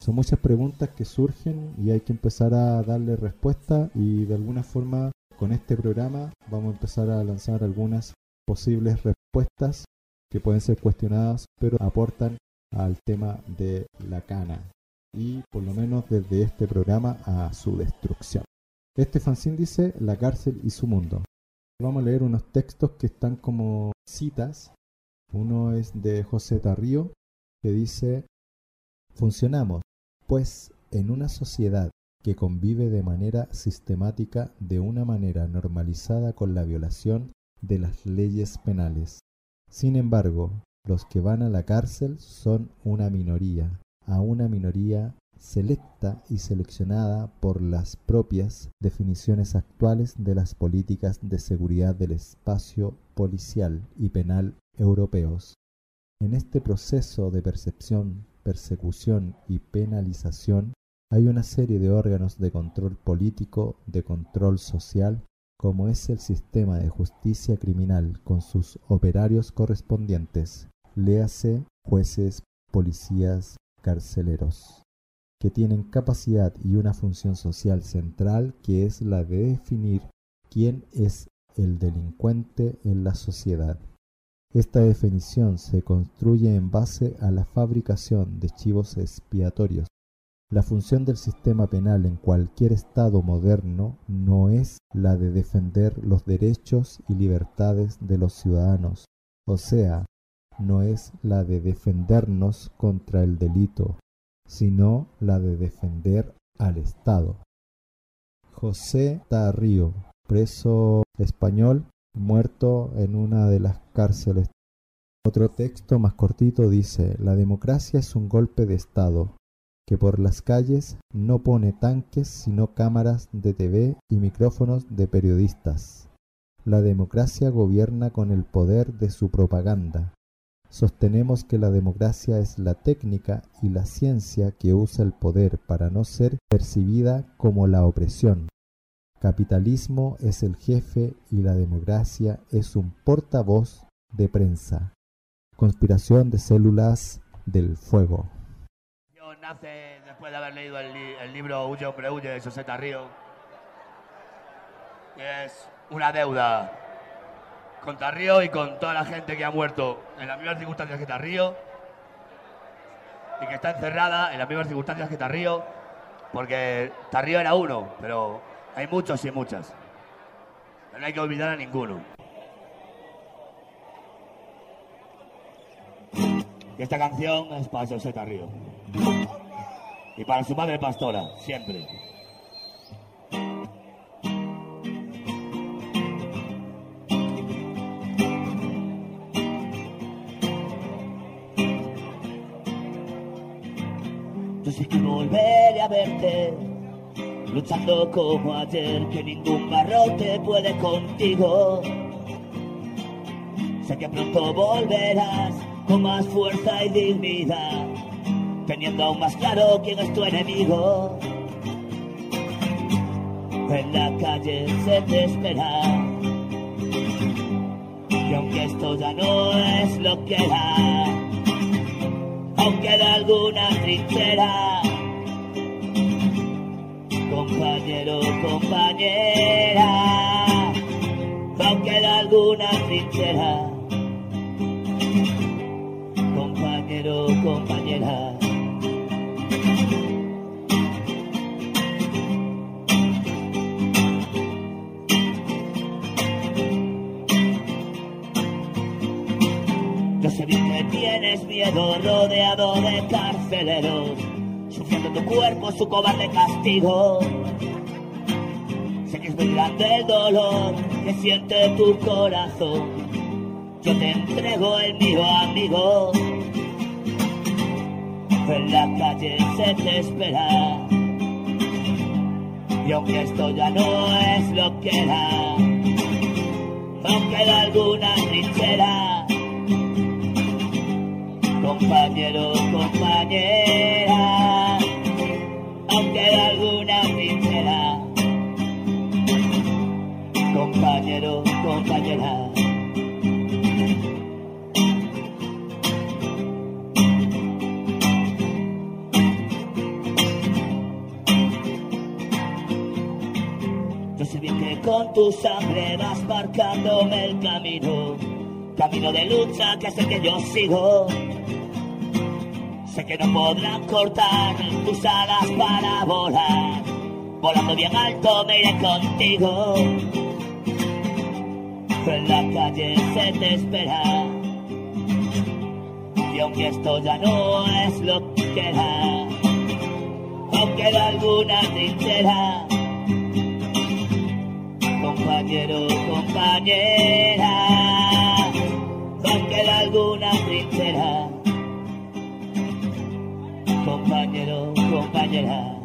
Son muchas preguntas que surgen y hay que empezar a darle respuesta y de alguna forma con este programa vamos a empezar a lanzar algunas posibles respuestas que pueden ser cuestionadas pero aportan al tema de la cana y por lo menos desde este programa a su destrucción. Este fanzine dice La cárcel y su mundo. Vamos a leer unos textos que están como citas. Uno es de José Tarrío que dice Funcionamos, pues, en una sociedad que convive de manera sistemática de una manera normalizada con la violación de las leyes penales. Sin embargo, los que van a la cárcel son una minoría, a una minoría selecta y seleccionada por las propias definiciones actuales de las políticas de seguridad del espacio policial y penal europeos. En este proceso de percepción, persecución y penalización hay una serie de órganos de control político, de control social, como es el sistema de justicia criminal con sus operarios correspondientes, léase jueces, policías, carceleros, que tienen capacidad y una función social central que es la de definir quién es el delincuente en la sociedad. Esta definición se construye en base a la fabricación de chivos expiatorios. La función del sistema penal en cualquier Estado moderno no es la de defender los derechos y libertades de los ciudadanos, o sea, no es la de defendernos contra el delito, sino la de defender al Estado. José Tarrío, preso español, muerto en una de las cárceles. Otro texto más cortito dice, la democracia es un golpe de Estado. que por las calles no pone tanques sino cámaras de TV y micrófonos de periodistas. La democracia gobierna con el poder de su propaganda. Sostenemos que la democracia es la técnica y la ciencia que usa el poder para no ser percibida como la opresión. Capitalismo es el jefe y la democracia es un portavoz de prensa. Conspiración de células del fuego. Yo nace después de haber leído el, li- el libro Huye hombre huye de José es una deuda con Tarrío y con toda la gente que ha muerto en las mismas circunstancias que Tarrío y que está encerrada en las mismas circunstancias que Tarrío porque Tarrío era uno, pero hay muchos y muchas. No hay que olvidar a ninguno. Y esta canción es para José Tarrío. Y para su madre pastora, siempre. Volveré a verte, luchando como ayer, que ningún barrote puede contigo. Sé que pronto volverás con más fuerza y dignidad, teniendo aún más claro quién es tu enemigo. En la calle se te espera, y aunque esto ya no es lo que era, aún queda alguna trinchera. Compañero, compañera, aún queda alguna trinchera. Compañero, compañera. Yo sé bien que tienes miedo rodeado de carceleros, sufriendo en tu cuerpo su cobarde castigo. Sé que es muy grande el dolor que siente tu corazón. Yo te entrego el mío, amigo. En la calle se te espera. Y aunque esto ya no es lo que era, aún queda alguna trinchera compañero, compañera, aunque hay alguna trinchera, compañero, compañera. Yo sé bien que con tu sangre vas marcándome el camino, camino de lucha que el que yo sigo. Sé que no podrán cortar tus alas para volar. Volando bien alto me iré contigo. En la calle se te espera. Y aunque esto ya no es lo que era, aunque queda alguna trinchera. Compañero, compañera, aún queda alguna trinchera compañero, compañera.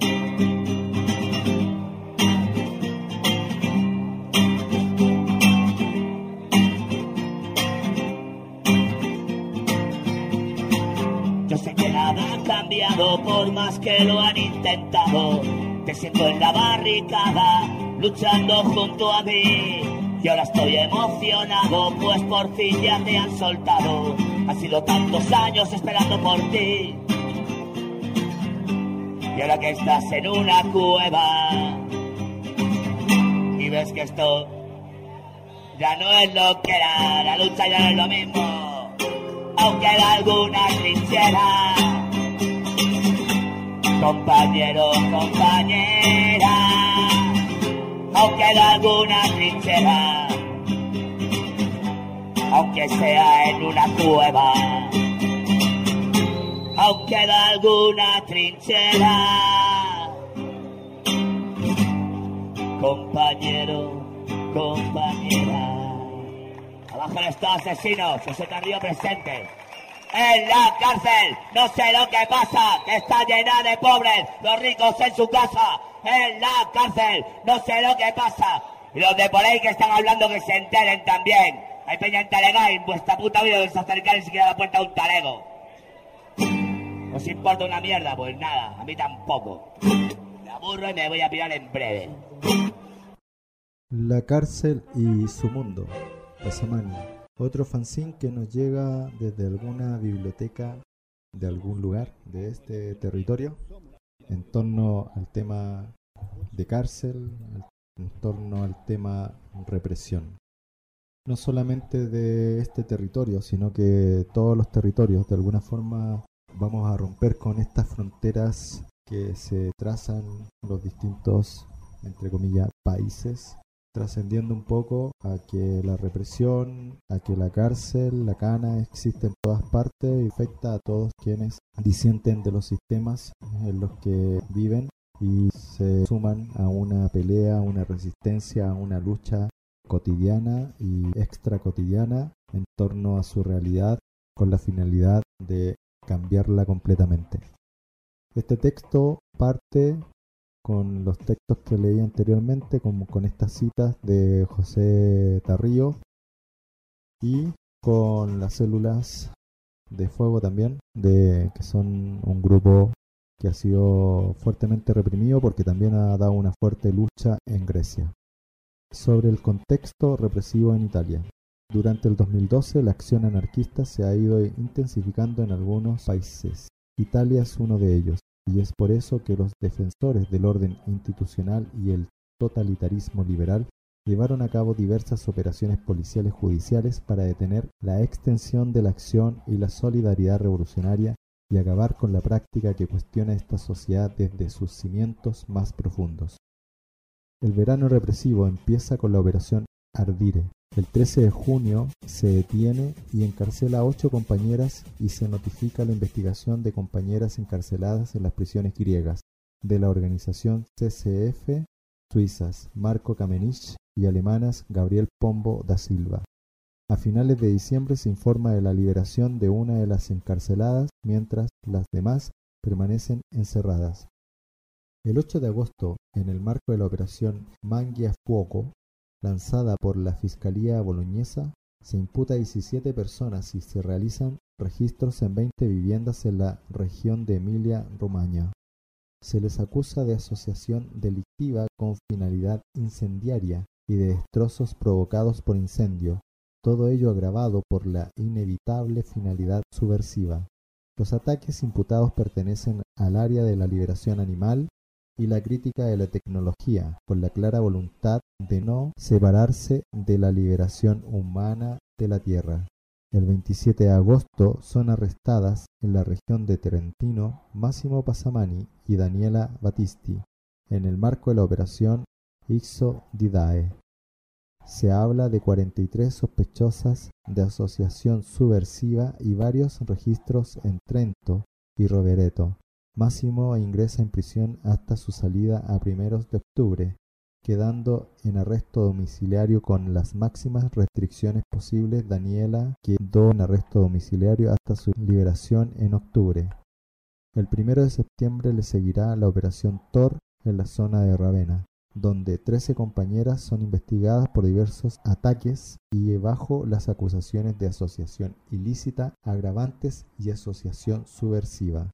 Yo sé que nada ha cambiado por más que lo han intentado. Te siento en la barricada, luchando junto a mí. Y ahora estoy emocionado, pues por fin ya te han soltado. Han sido tantos años esperando por ti. Y ahora que estás en una cueva. Y ves que esto ya no es lo que era, la lucha ya no es lo mismo, aunque queda alguna trinchera. Compañero, compañera, aunque queda alguna trinchera, aunque sea en una cueva aún queda alguna trinchera. Compañero, compañera. Abajo está asesino, José Carrillo presente. En la cárcel, no sé lo que pasa, que está llena de pobres, los ricos en su casa. En la cárcel, no sé lo que pasa. Y los de por ahí que están hablando que se enteren también. Hay peña en en vuestra puta vida os acercar ni siquiera a la puerta de un talego. ¿Os importa una mierda? Pues nada, a mí tampoco. Me aburro y me voy a pirar en breve. La cárcel y su mundo, Pasamani. Otro fanzine que nos llega desde alguna biblioteca de algún lugar de este territorio en torno al tema de cárcel, en torno al tema represión. No solamente de este territorio, sino que todos los territorios, de alguna forma vamos a romper con estas fronteras que se trazan los distintos, entre comillas, países trascendiendo un poco a que la represión, a que la cárcel, la cana existe en todas partes y afecta a todos quienes disienten de los sistemas en los que viven y se suman a una pelea, a una resistencia, a una lucha cotidiana y extra cotidiana en torno a su realidad con la finalidad de cambiarla completamente. Este texto parte con los textos que leí anteriormente, como con estas citas de José Tarrío y con las células de fuego también, de que son un grupo que ha sido fuertemente reprimido porque también ha dado una fuerte lucha en Grecia. Sobre el contexto represivo en Italia. Durante el 2012 la acción anarquista se ha ido intensificando en algunos países. Italia es uno de ellos y es por eso que los defensores del orden institucional y el totalitarismo liberal llevaron a cabo diversas operaciones policiales judiciales para detener la extensión de la acción y la solidaridad revolucionaria y acabar con la práctica que cuestiona esta sociedad desde sus cimientos más profundos. El verano represivo empieza con la operación Ardire, el 13 de junio se detiene y encarcela a ocho compañeras y se notifica la investigación de compañeras encarceladas en las prisiones griegas de la organización CCF suizas Marco Kamenich y alemanas Gabriel Pombo da Silva. A finales de diciembre se informa de la liberación de una de las encarceladas mientras las demás permanecen encerradas. El 8 de agosto, en el marco de la operación Mangia lanzada por la Fiscalía boloñesa, se imputa a 17 personas y se realizan registros en 20 viviendas en la región de Emilia-Romagna. Se les acusa de asociación delictiva con finalidad incendiaria y de destrozos provocados por incendio, todo ello agravado por la inevitable finalidad subversiva. Los ataques imputados pertenecen al área de la liberación animal y la crítica de la tecnología, con la clara voluntad de no separarse de la liberación humana de la Tierra. El 27 de agosto son arrestadas en la región de Trentino Massimo Passamani y Daniela Battisti, en el marco de la operación Ixo Didae. Se habla de 43 sospechosas de asociación subversiva y varios registros en Trento y Rovereto. Máximo ingresa en prisión hasta su salida a primeros de octubre, quedando en arresto domiciliario con las máximas restricciones posibles. Daniela quedó en arresto domiciliario hasta su liberación en octubre. El primero de septiembre le seguirá la operación Thor en la zona de Ravenna, donde 13 compañeras son investigadas por diversos ataques y bajo las acusaciones de asociación ilícita, agravantes y asociación subversiva.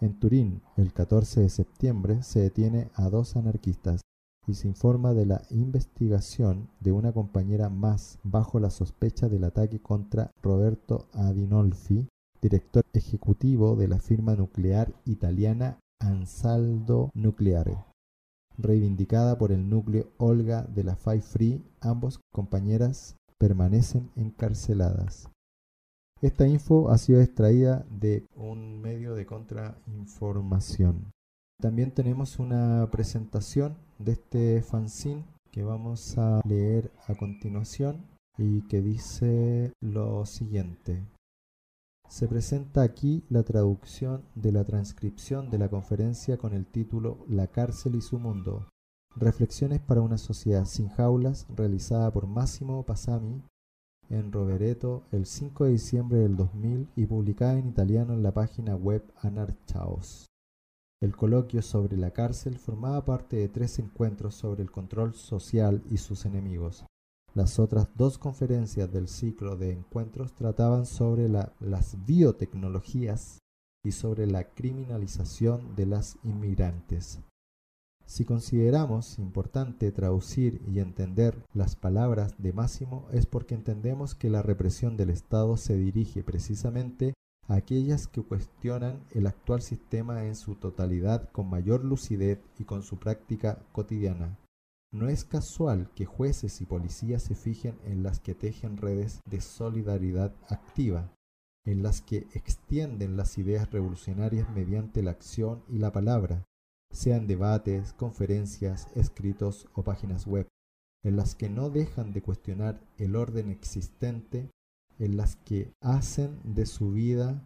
En Turín, el 14 de septiembre, se detiene a dos anarquistas y se informa de la investigación de una compañera más bajo la sospecha del ataque contra Roberto Adinolfi, director ejecutivo de la firma nuclear italiana Ansaldo Nucleare, reivindicada por el núcleo Olga de la Five Free. Ambos compañeras permanecen encarceladas. Esta info ha sido extraída de un medio de contrainformación. También tenemos una presentación de este fanzine que vamos a leer a continuación y que dice lo siguiente. Se presenta aquí la traducción de la transcripción de la conferencia con el título La cárcel y su mundo. Reflexiones para una sociedad sin jaulas realizada por Máximo Pasami en Rovereto el 5 de diciembre del 2000 y publicada en italiano en la página web Anarchaos. El coloquio sobre la cárcel formaba parte de tres encuentros sobre el control social y sus enemigos. Las otras dos conferencias del ciclo de encuentros trataban sobre la- las biotecnologías y sobre la criminalización de las inmigrantes. Si consideramos importante traducir y entender las palabras de Máximo es porque entendemos que la represión del Estado se dirige precisamente a aquellas que cuestionan el actual sistema en su totalidad con mayor lucidez y con su práctica cotidiana. No es casual que jueces y policías se fijen en las que tejen redes de solidaridad activa, en las que extienden las ideas revolucionarias mediante la acción y la palabra, sean debates, conferencias, escritos o páginas web, en las que no dejan de cuestionar el orden existente, en las que hacen de su vida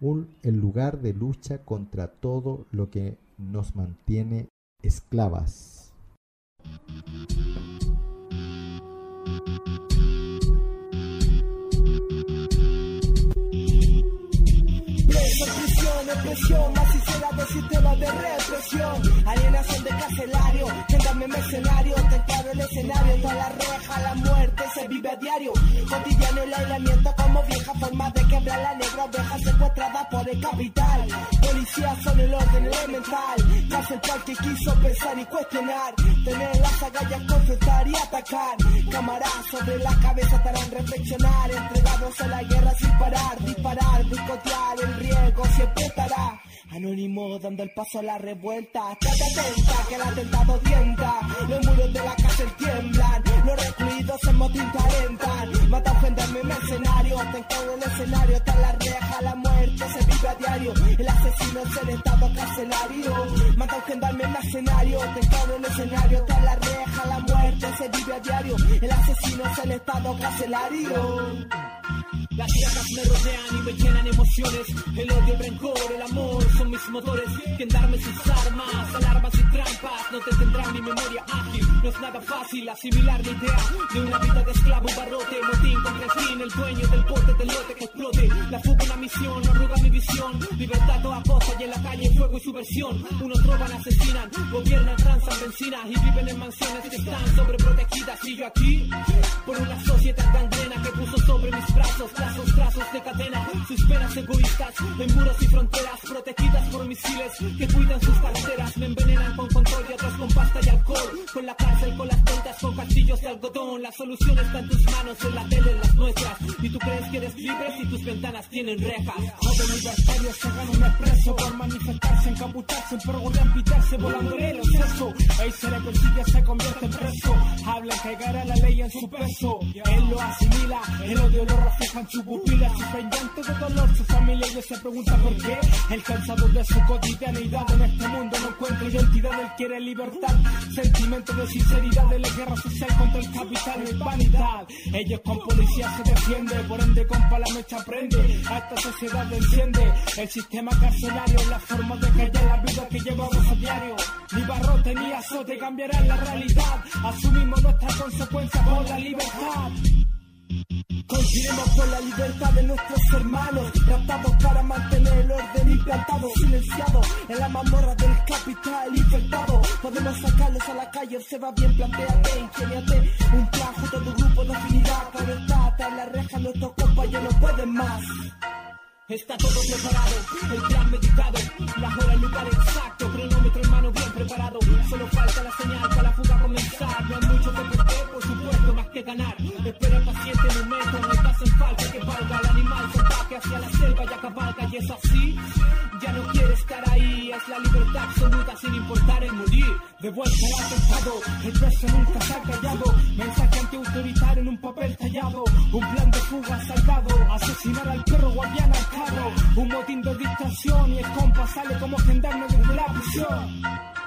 un, el lugar de lucha contra todo lo que nos mantiene esclavas. Opresión, más sincera del sistema de represión. Alienación de carcelario, géndame mercenario, te claro el escenario, toda la reja, la muerte se vive a diario. Cotidiano el aislamiento como vieja forma de quebrar la negra oveja secuestrada por el capital. Policías son el orden elemental, cárcel para que quiso pensar y cuestionar. Tener las agallas, confrontar y atacar. Cámaras sobre la cabeza estarán reflexionar, entregados a la guerra sin parar, disparar, boicotear, el riesgo siempre estará. Anónimo dando el paso a la revuelta. Estate atenta que el atentado tienta. Los muros de la cárcel tiemblan. Los recluidos en motín calentan. Mata a gendarme mercenario. Te encargo el escenario. Está la reja, la muerte se vive a diario. El asesino es el estado carcelario. Mata a gendarme mercenario. Te encargo el escenario. Está la reja, la muerte se vive a diario. El asesino es el estado carcelario. Las tierras me rodean y me llenan emociones. El odio, el rencor, el amor son mis motores. Quien darme sus armas, alarmas y trampas. No te tendrán mi memoria ágil. No es nada fácil asimilar la idea de una vida de esclavo, barrote, motín contra el fin. El dueño del bote, del lote que explote. La fuga, una misión, no arruga mi visión. Libertad toda costa y en la calle fuego y subversión. Unos roban, asesinan, gobiernan, transan benzina y viven en mansiones que están sobreprotegidas. Y yo aquí, por una sociedad gangrena que puso sobre mis brazos trazos, trazos de cadena, sus penas egoístas en muros y fronteras protegidas por misiles que cuidan sus carteras, me envenenan con control y otros con pasta y alcohol, con la cárcel, con las ventas, con castillos de algodón, la solución está en tus manos, en la tele, en las nuestras, y tú crees que eres libre si tus ventanas tienen rejas. Joven libertario se gana un expreso por manifestarse, encapucharse, pergolear, pitarse, volando en el exceso. Ahí se le persigue, se convierte en preso. Habla que caerá la ley en su peso. Él lo asimila, el odio lo refleja en su pupila. Sufre llanto de dolor, su familia y él se pregunta por qué. El cansado de su cotidianidad en este mundo no encuentra identidad, él quiere libertad. Sentimiento de sinceridad de la guerra social contra el capital y vanidad. Ellos con policía se defiende, por ende con palamecha aprende. A esta sociedad le enciende el sistema carcelario, la forma de callar la vida que llevamos a diario. Ni barrote ni azote cambiarán la realidad. Asumimos nuestra consecuencia por la libertad. Continuemos por la libertad de nuestros hermanos, raptados para mantener el orden implantado, silenciado en la mazmorra del capital infectado. Podemos sacarlos a la calle, observa bien, planteate, ingeniate un plan junto tu grupo de afinidad. Claro está, en la reja, nuestros compañeros no pueden más. Está todo preparado, el plan meditado, la hora, el lugar exacto, cronómetro en mano bien que ganar. Espera el paciente momento, no hay caso en falta que valga. El animal salvaje hacia la selva ya cabalga y es así. Ya no quiere estar ahí, es la libertad absoluta sin importar el morir. De vuelta al atentado, el preso nunca se ha callado. Mensaje antiautoritario en un papel tallado. Un plan de fuga salvado, asesinar al perro guardián al carro. Un motín de distracción y el compa sale como gendarme desde la prisión.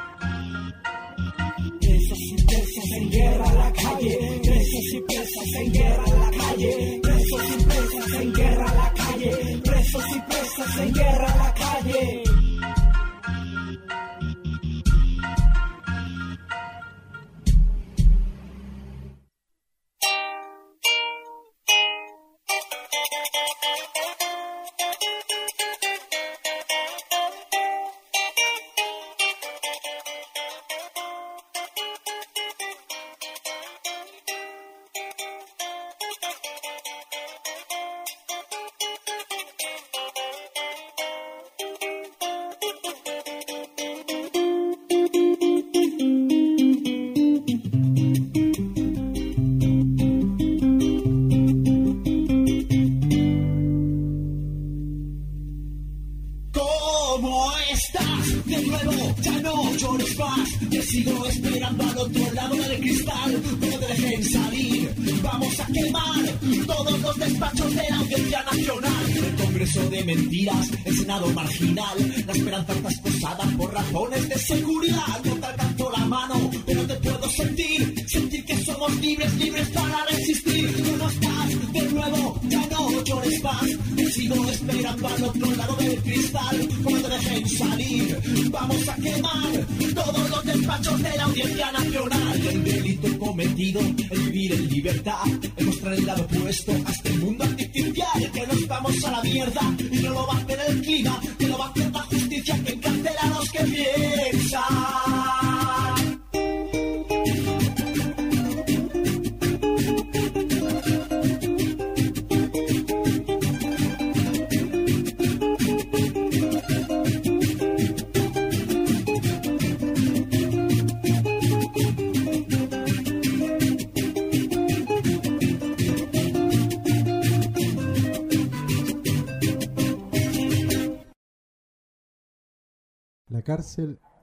guerra la calle, presos y presas en guerra a la calle, presos y presas en guerra a la calle, presos y presas en guerra a la calle. Marginal,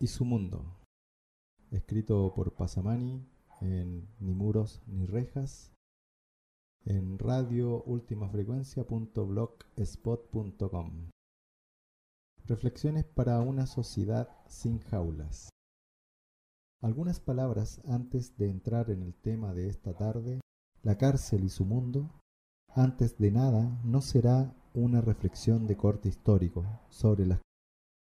y su mundo. Escrito por Pasamani en Ni muros ni rejas. En radio ultimafrecuencia.blogspot.com. Reflexiones para una sociedad sin jaulas. Algunas palabras antes de entrar en el tema de esta tarde, la cárcel y su mundo. Antes de nada, no será una reflexión de corte histórico sobre las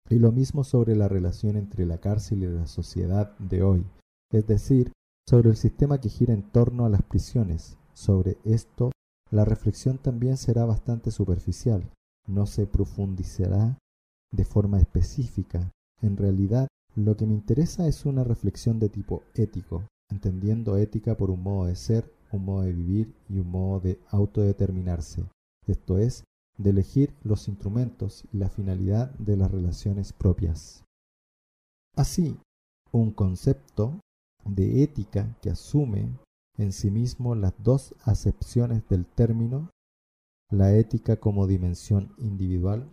y lo mismo sobre la relación entre la cárcel y la sociedad de hoy, es decir, sobre el sistema que gira en torno a las prisiones. Sobre esto, la reflexión también será bastante superficial, no se profundizará de forma específica. En realidad, lo que me interesa es una reflexión de tipo ético, entendiendo ética por un modo de ser, un modo de vivir y un modo de autodeterminarse, esto es, de elegir los instrumentos y la finalidad de las relaciones propias. Así, un concepto de ética que asume en sí mismo las dos acepciones del término, la ética como dimensión individual,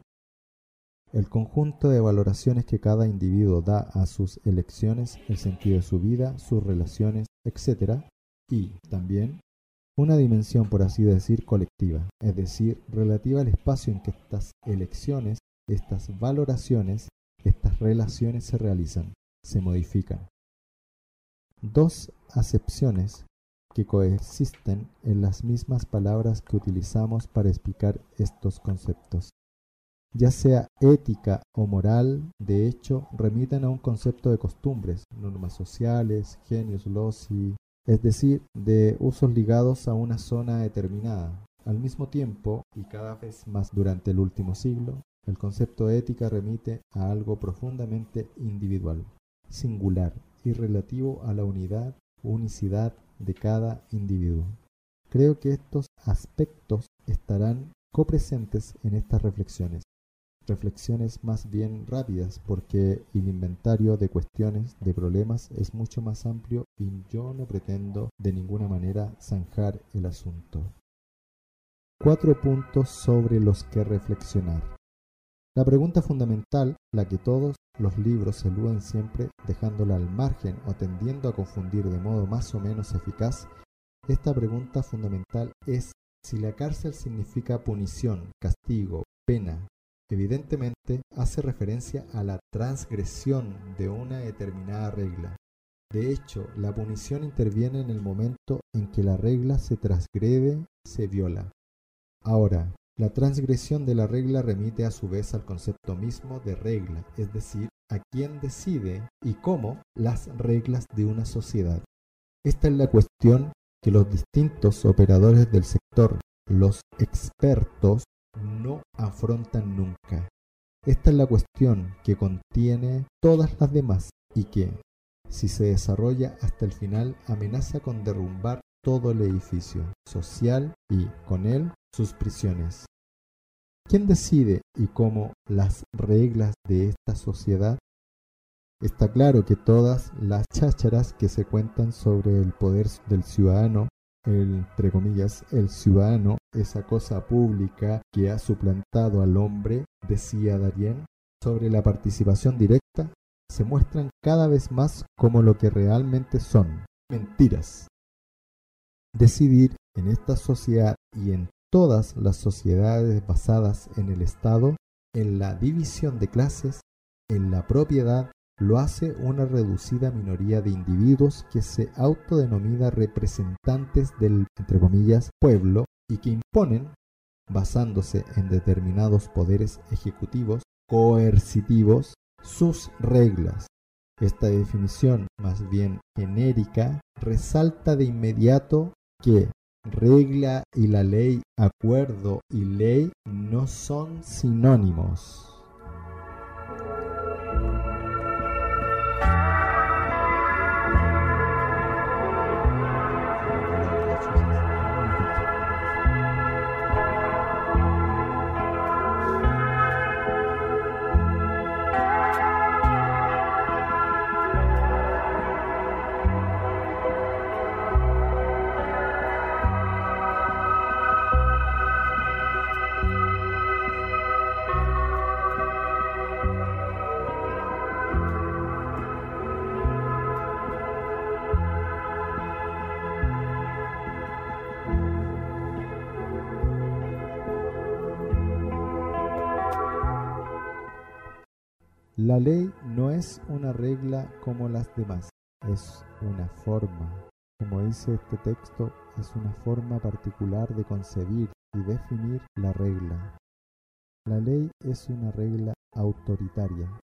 el conjunto de valoraciones que cada individuo da a sus elecciones, el sentido de su vida, sus relaciones, etc., y también una dimensión, por así decir, colectiva, es decir, relativa al espacio en que estas elecciones, estas valoraciones, estas relaciones se realizan, se modifican. Dos acepciones que coexisten en las mismas palabras que utilizamos para explicar estos conceptos. Ya sea ética o moral, de hecho, remiten a un concepto de costumbres, normas sociales, genius loci, es decir, de usos ligados a una zona determinada. Al mismo tiempo, y cada vez más durante el último siglo, el concepto de ética remite a algo profundamente individual, singular y relativo a la unidad, unicidad de cada individuo. Creo que estos aspectos estarán copresentes en estas reflexiones, reflexiones más bien rápidas porque el inventario de cuestiones, de problemas es mucho más amplio y yo no pretendo de ninguna manera zanjar el asunto. Cuatro puntos sobre los que reflexionar. La pregunta fundamental, la que todos los libros eluden siempre dejándola al margen o tendiendo a confundir de modo más o menos eficaz, esta pregunta fundamental es si la cárcel significa punición, castigo, pena, evidentemente hace referencia a la transgresión de una determinada regla. De hecho, la punición interviene en el momento en que la regla se transgrede, se viola. Ahora, la transgresión de la regla remite a su vez al concepto mismo de regla, es decir, a quién decide y cómo las reglas de una sociedad. Esta es la cuestión que los distintos operadores del sector, los expertos, no afrontan nunca. Esta es la cuestión que contiene todas las demás y que, si se desarrolla hasta el final, amenaza con derrumbar todo el edificio social y, con él, sus prisiones. ¿Quién decide y cómo las reglas de esta sociedad? Está claro que todas las chácharas que se cuentan sobre el poder del ciudadano el, entre comillas, el ciudadano, esa cosa pública que ha suplantado al hombre, decía Darien, sobre la participación directa, se muestran cada vez más como lo que realmente son, mentiras. Decidir En esta sociedad y en todas las sociedades basadas en el Estado, en la división de clases, en la propiedad, lo hace una reducida minoría de individuos que se autodenomina representantes del, entre comillas, pueblo y que imponen, basándose en determinados poderes ejecutivos, coercitivos, sus reglas. Esta definición, más bien genérica, resalta de inmediato que regla y la ley, acuerdo y ley no son sinónimos. La ley no es una regla como las demás, es una forma. Como dice este texto, es una forma particular de concebir y definir la regla. La ley es una regla autoritaria,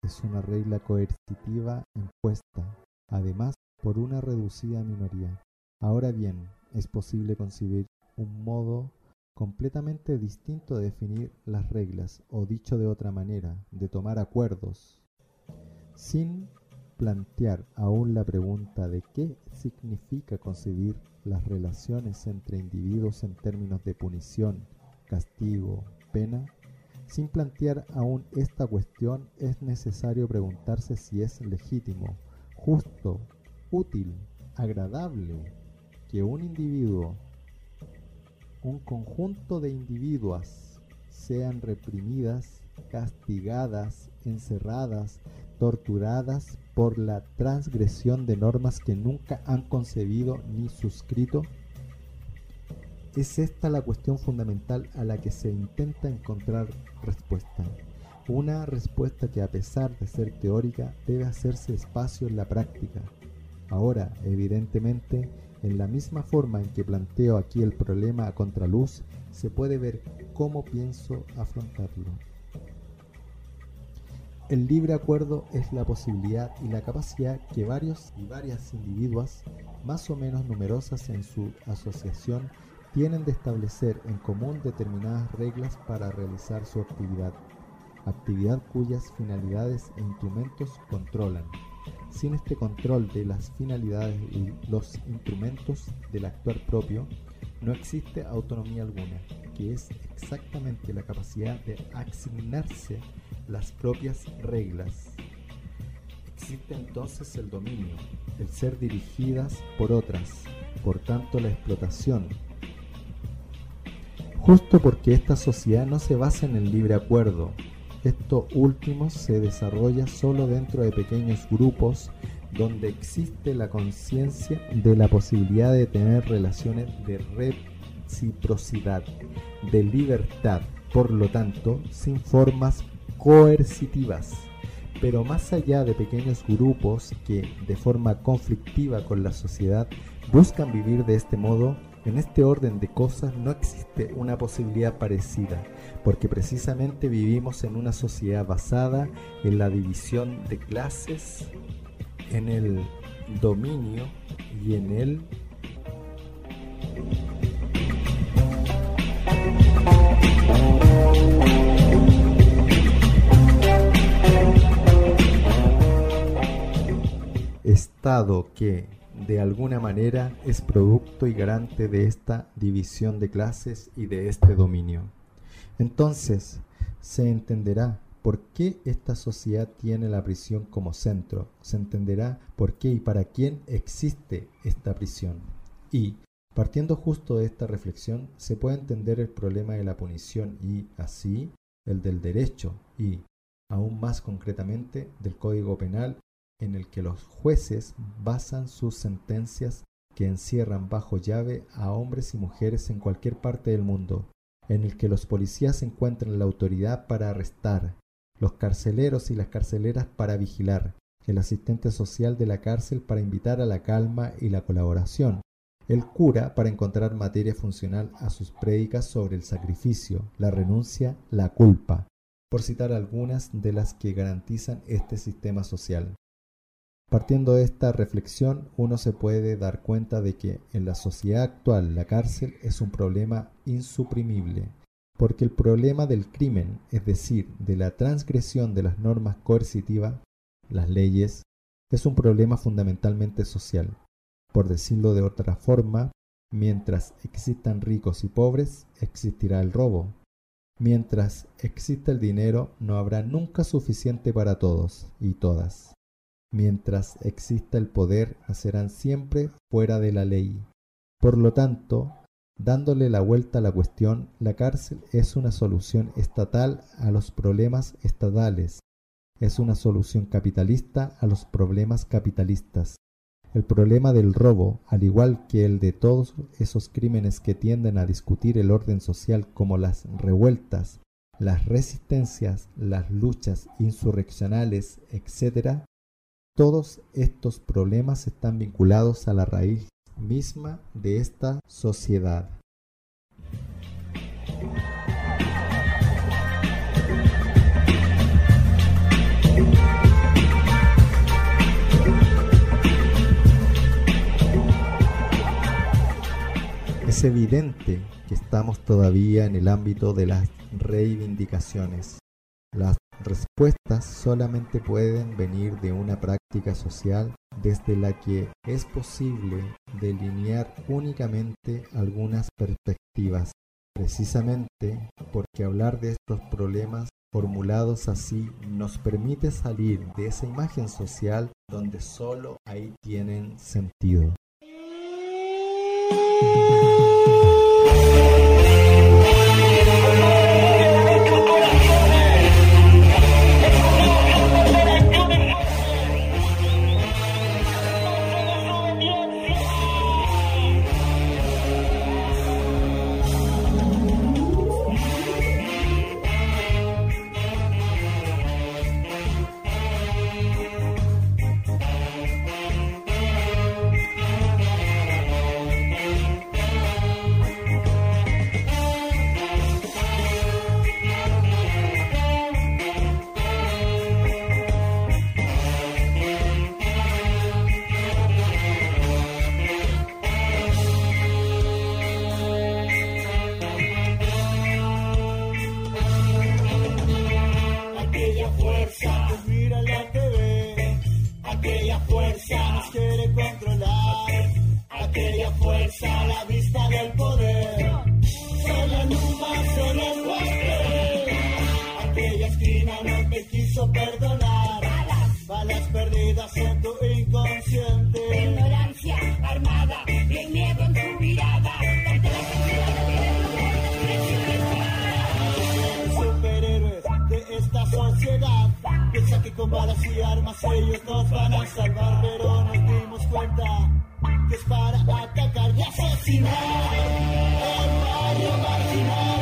es una regla coercitiva impuesta, además por una reducida minoría. Ahora bien, es posible concebir un modo completamente distinto de definir las reglas, o dicho de otra manera, de tomar acuerdos, sin plantear aún la pregunta de qué significa concebir las relaciones entre individuos en términos de punición, castigo, pena, sin plantear aún esta cuestión es necesario preguntarse si es legítimo, justo, útil, agradable que un individuo un conjunto de individuos sean reprimidas, castigadas, encerradas, torturadas por la transgresión de normas que nunca han concebido ni suscrito? Es esta la cuestión fundamental a la que se intenta encontrar respuesta. Una respuesta que a pesar de ser teórica debe hacerse espacio en la práctica. Ahora, evidentemente, en la misma forma en que planteo aquí el problema a contraluz, se puede ver cómo pienso afrontarlo. El libre acuerdo es la posibilidad y la capacidad que varios y varias individuos, más o menos numerosas en su asociación, tienen de establecer en común determinadas reglas para realizar su actividad, actividad cuyas finalidades e instrumentos controlan. Sin este control de las finalidades y los instrumentos del actuar propio, no existe autonomía alguna, que es exactamente la capacidad de asignarse las propias reglas. Existe entonces el dominio, el ser dirigidas por otras, por tanto la explotación. Justo porque esta sociedad no se basa en el libre acuerdo, esto último se desarrolla solo dentro de pequeños grupos donde existe la conciencia de la posibilidad de tener relaciones de reciprocidad, de libertad, por lo tanto, sin formas coercitivas. Pero más allá de pequeños grupos que, de forma conflictiva con la sociedad, buscan vivir de este modo, en este orden de cosas no existe una posibilidad parecida, porque precisamente vivimos en una sociedad basada en la división de clases, en el dominio y en el Estado que de alguna manera es producto y garante de esta división de clases y de este dominio. Entonces, se entenderá por qué esta sociedad tiene la prisión como centro, se entenderá por qué y para quién existe esta prisión. Y, partiendo justo de esta reflexión, se puede entender el problema de la punición y, así, el del derecho y, aún más concretamente, del Código Penal en el que los jueces basan sus sentencias que encierran bajo llave a hombres y mujeres en cualquier parte del mundo, en el que los policías encuentran la autoridad para arrestar, los carceleros y las carceleras para vigilar, el asistente social de la cárcel para invitar a la calma y la colaboración, el cura para encontrar materia funcional a sus prédicas sobre el sacrificio, la renuncia, la culpa, por citar algunas de las que garantizan este sistema social. Partiendo de esta reflexión, uno se puede dar cuenta de que en la sociedad actual la cárcel es un problema insuprimible, porque el problema del crimen, es decir, de la transgresión de las normas coercitivas, las leyes, es un problema fundamentalmente social. Por decirlo de otra forma, mientras existan ricos y pobres, existirá el robo. Mientras exista el dinero, no habrá nunca suficiente para todos y todas. Mientras exista el poder, nacerán siempre fuera de la ley. Por lo tanto, dándole la vuelta a la cuestión, la cárcel es una solución estatal a los problemas estatales, es una solución capitalista a los problemas capitalistas. El problema del robo, al igual que el de todos esos crímenes que tienden a discutir el orden social como las revueltas, las resistencias, las luchas insurreccionales, etc., todos estos problemas están vinculados a la raíz misma de esta sociedad. Es evidente que estamos todavía en el ámbito de las reivindicaciones. Las respuestas solamente pueden venir de una práctica social desde la que es posible delinear únicamente algunas perspectivas, precisamente porque hablar de estos problemas formulados así nos permite salir de esa imagen social donde solo ahí tienen sentido. Fuerza a la vista del poder. Solo Numa, solo Guape, aquella esquina no te quiso perdonar. Balas perdidas en tu inconsciente. Ignorancia armada y el miedo en tu mirada. La superhéroes de esta sociedad. Piensa que con balas y armas ellos nos van a salvar, pero nos dimos cuenta que es para atacar asesinar. El barrio marginal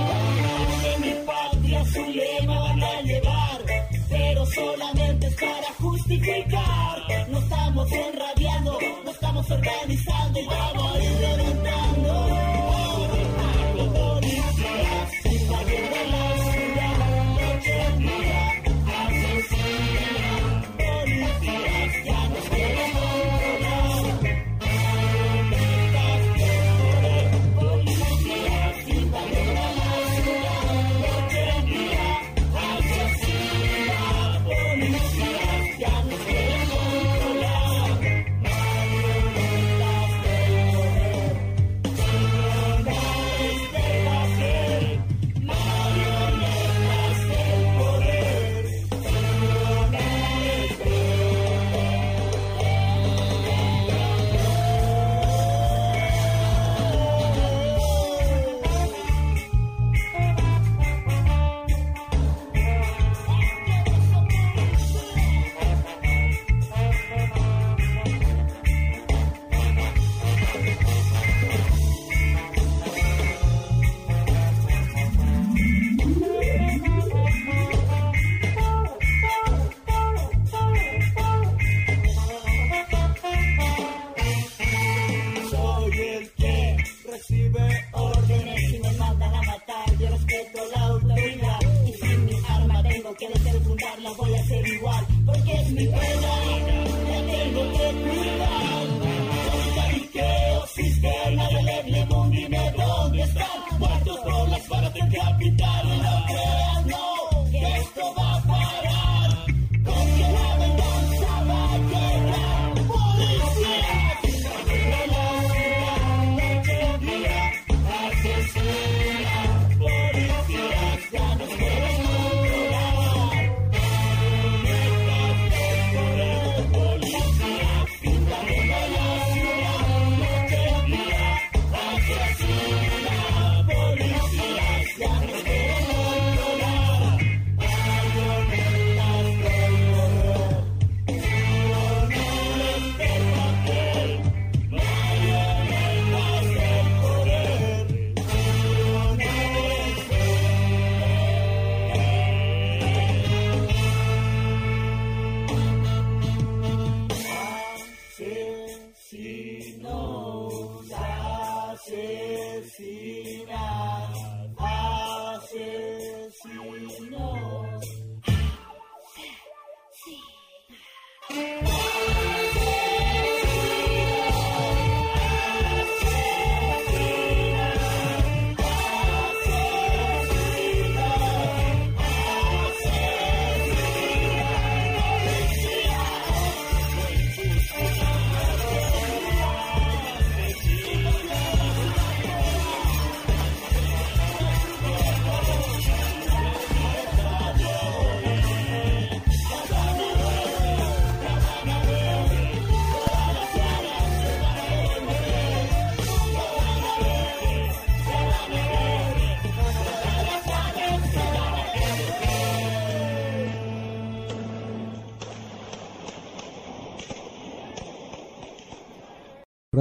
de mi patria su lema van a llevar, pero solamente es para justificar. No estamos enrabiando, no estamos organizando y vamos a ir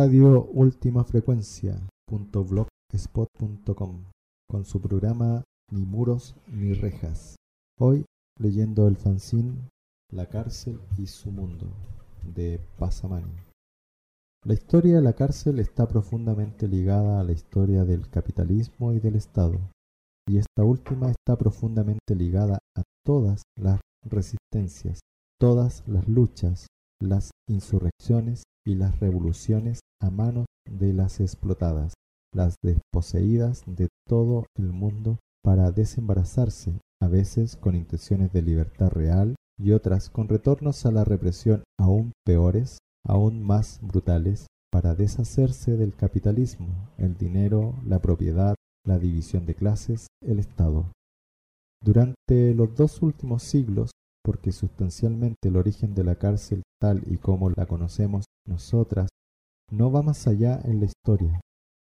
Radio Última Frecuencia blogspot.com con su programa Ni muros ni rejas. Hoy leyendo el fanzine La cárcel y su mundo de Pasamani. La historia de la cárcel está profundamente ligada a la historia del capitalismo y del Estado, y esta última está profundamente ligada a todas las resistencias, todas las luchas, las insurrecciones y las revoluciones a manos de las explotadas, las desposeídas de todo el mundo para desembarazarse, a veces con intenciones de libertad real y otras con retornos a la represión aún peores, aún más brutales, para deshacerse del capitalismo, el dinero, la propiedad, la división de clases, el Estado. Durante los dos últimos siglos, porque sustancialmente el origen de la cárcel tal y como la conocemos nosotras no va más allá en la historia.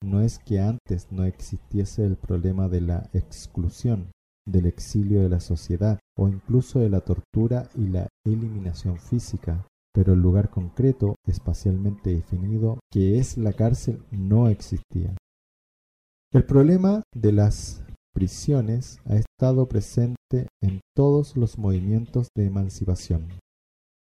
No es que antes no existiese el problema de la exclusión, del exilio de la sociedad o incluso de la tortura y la eliminación física, pero el lugar concreto, espacialmente definido, que es la cárcel, no existía. El problema de las prisiones ha estado presente en todos los movimientos de emancipación,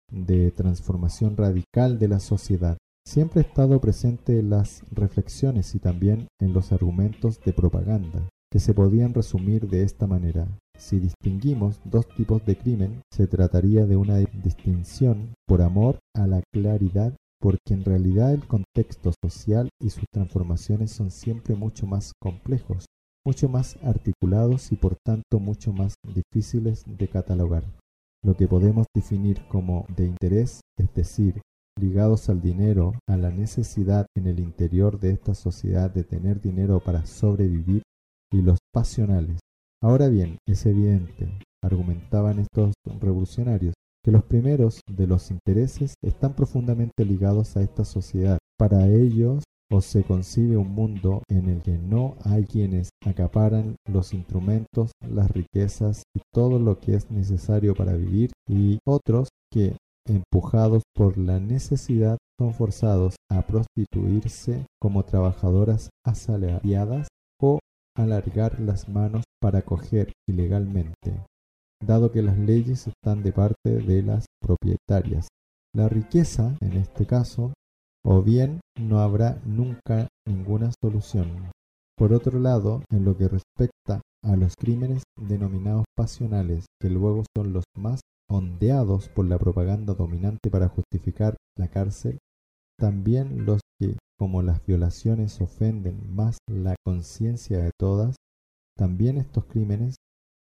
de transformación radical de la sociedad. Siempre ha estado presente en las reflexiones y también en los argumentos de propaganda, que se podían resumir de esta manera. Si distinguimos dos tipos de crimen, se trataría de una distinción por amor a la claridad, porque en realidad el contexto social y sus transformaciones son siempre mucho más complejos, mucho más articulados y por tanto mucho más difíciles de catalogar. Lo que podemos definir como de interés, es decir, ligados al dinero, a la necesidad en el interior de esta sociedad de tener dinero para sobrevivir, y los pasionales. Ahora bien, es evidente, argumentaban estos revolucionarios, que los primeros de los intereses están profundamente ligados a esta sociedad. Para ellos, o se concibe un mundo en el que no hay quienes acaparan los instrumentos, las riquezas y todo lo que es necesario para vivir, y otros que, empujados por la necesidad, son forzados a prostituirse como trabajadoras asalariadas o alargar las manos para coger ilegalmente, dado que las leyes están de parte de las propietarias. La riqueza, en este caso, o bien no habrá nunca ninguna solución. Por otro lado, en lo que respecta a los crímenes denominados pasionales, que luego son los más ondeados por la propaganda dominante para justificar la cárcel, también los que, como las violaciones ofenden más la conciencia de todas, también estos crímenes,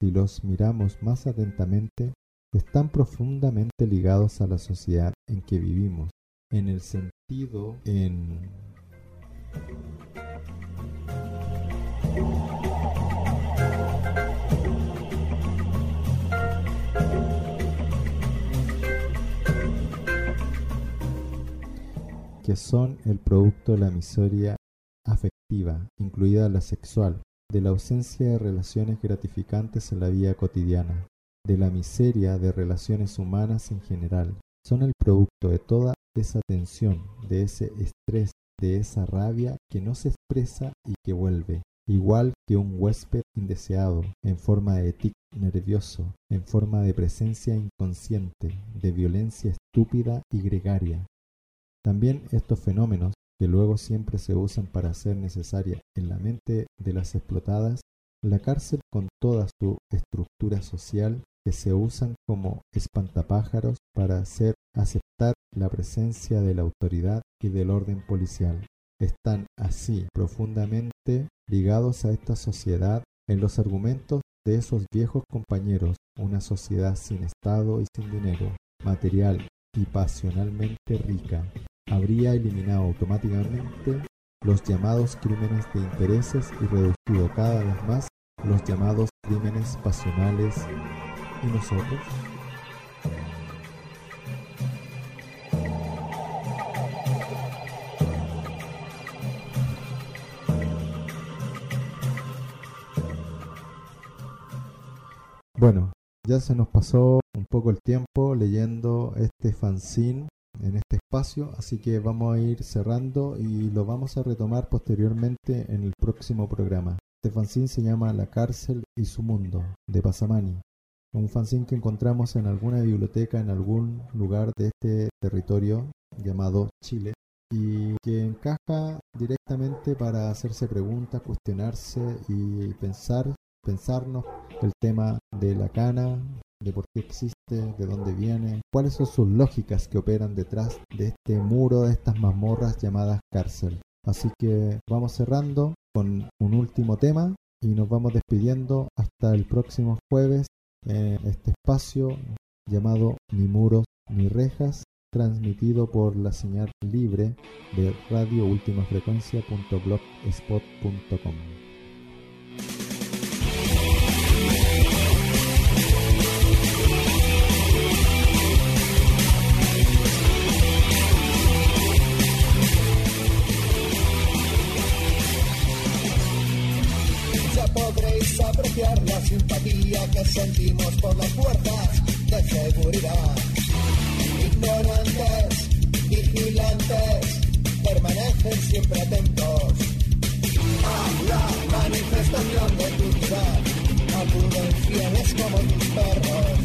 si los miramos más atentamente, están profundamente ligados a la sociedad en que vivimos, en el sentido en que son el producto de la miseria afectiva, incluida la sexual, de la ausencia de relaciones gratificantes en la vida cotidiana, de la miseria de relaciones humanas en general. Son el producto de toda esa tensión, de ese estrés, de esa rabia que no se expresa y que vuelve, igual que un huésped indeseado, en forma de tic nervioso, en forma de presencia inconsciente, de violencia estúpida y gregaria. También estos fenómenos, que luego siempre se usan para hacer necesaria en la mente de las explotadas, la cárcel con toda su estructura social que se usan como espantapájaros para hacer aceptar la presencia de la autoridad y del orden policial. Están así profundamente ligados a esta sociedad en los argumentos de esos viejos compañeros, una sociedad sin Estado y sin dinero, material y pasionalmente rica, habría eliminado automáticamente los llamados crímenes de intereses y reducido cada vez más los llamados crímenes pasionales. Y nosotros Bueno, ya se nos pasó un poco el tiempo leyendo este fanzine en este espacio, así que vamos a ir cerrando y lo vamos a retomar posteriormente en el próximo programa. Este fanzine se llama La cárcel y su mundo, de Pasamani. Un fanzine que encontramos en alguna biblioteca en algún lugar de este territorio llamado Chile y que encaja directamente para hacerse preguntas, cuestionarse y pensar, pensarnos el tema de la cana, de por qué existe, de dónde viene, cuáles son sus lógicas que operan detrás de este muro, de estas mazmorras llamadas cárcel. Así que vamos cerrando con un último tema y nos vamos despidiendo hasta el próximo jueves en este espacio llamado Ni muros ni rejas, transmitido por la señal libre de radioultimafrecuencia.blogspot.com. apreciar la simpatía que sentimos por las fuerzas de seguridad. Ignorantes, vigilantes, permanecen siempre atentos a la manifestación de tu vida. Acuden fieles como tus perros.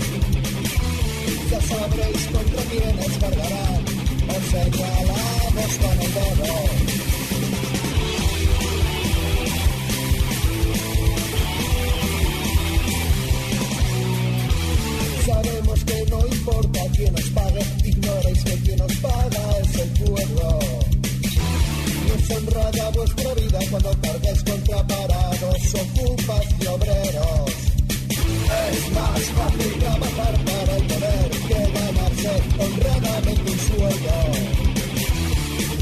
Ya sabréis contra quiénes cargarán, os señalamos con el dedo. Sabemos que no importa quién os pague, ignoréis que quien os paga es el pueblo. No es honrada vuestra vida cuando cargáis contra parados, ocupas y obreros. Es más fácil trabajar para el poder que ganarse honradamente un sueldo.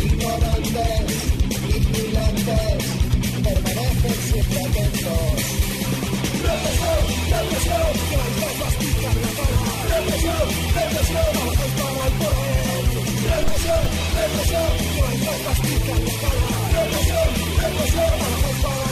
Ignorantes, vigilantes, permanecen siempre atentos. Represión, represión, que a la cara. Represión, represión, bajáis para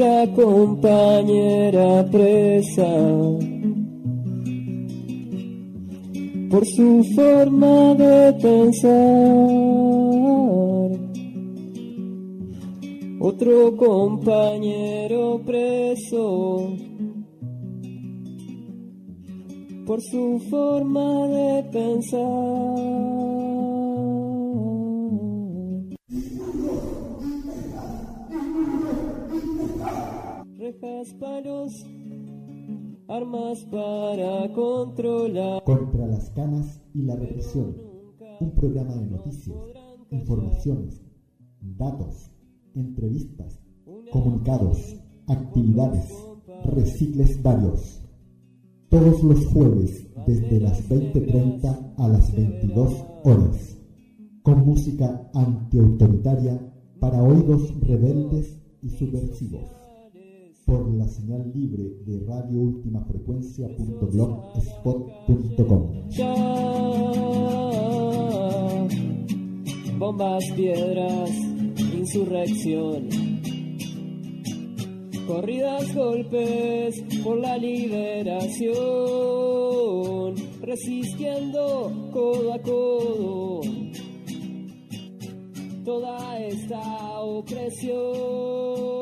Otra compañera presa por su forma de pensar. Otro compañero preso por su forma de pensar. Palos, armas para controlar. Contra las canas y la represión. Un programa de noticias, informaciones, datos, entrevistas, comunicados, actividades, recicles varios. Todos los jueves desde las 20.30 a las 22 horas. Con música antiautoritaria para oídos rebeldes y subversivos por la señal libre de radioultimafrecuencia.blogspot.com. Ya. Bombas, piedras, insurrección. Corridas, golpes por la liberación. Resistiendo codo a codo toda esta opresión.